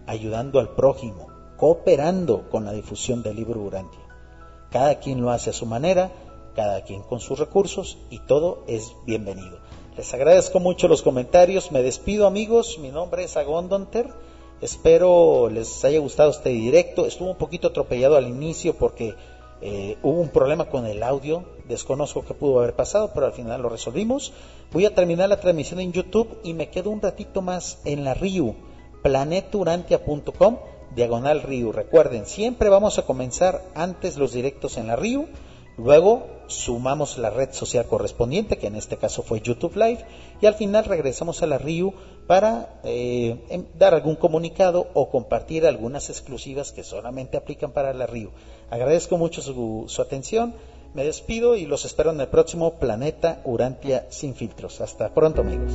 ayudando al prójimo, cooperando con la difusión del libro Urantia. Cada quien lo hace a su manera, cada quien con sus recursos y todo es bienvenido. Les agradezco mucho los comentarios, me despido amigos, mi nombre es Agondonter, espero les haya gustado este directo, estuvo un poquito atropellado al inicio porque eh, hubo un problema con el audio, desconozco qué pudo haber pasado, pero al final lo resolvimos. Voy a terminar la transmisión en YouTube y me quedo un ratito más en la RIU, planeturantia.com diagonal RIU. Recuerden, siempre vamos a comenzar antes los directos en la RIU, luego sumamos la red social correspondiente, que en este caso fue YouTube Live, y al final regresamos a la RIU para eh, em, dar algún comunicado o compartir algunas exclusivas que solamente aplican para la RIU. Agradezco mucho su, su atención, me despido y los espero en el próximo Planeta Urantia sin filtros. Hasta pronto amigos.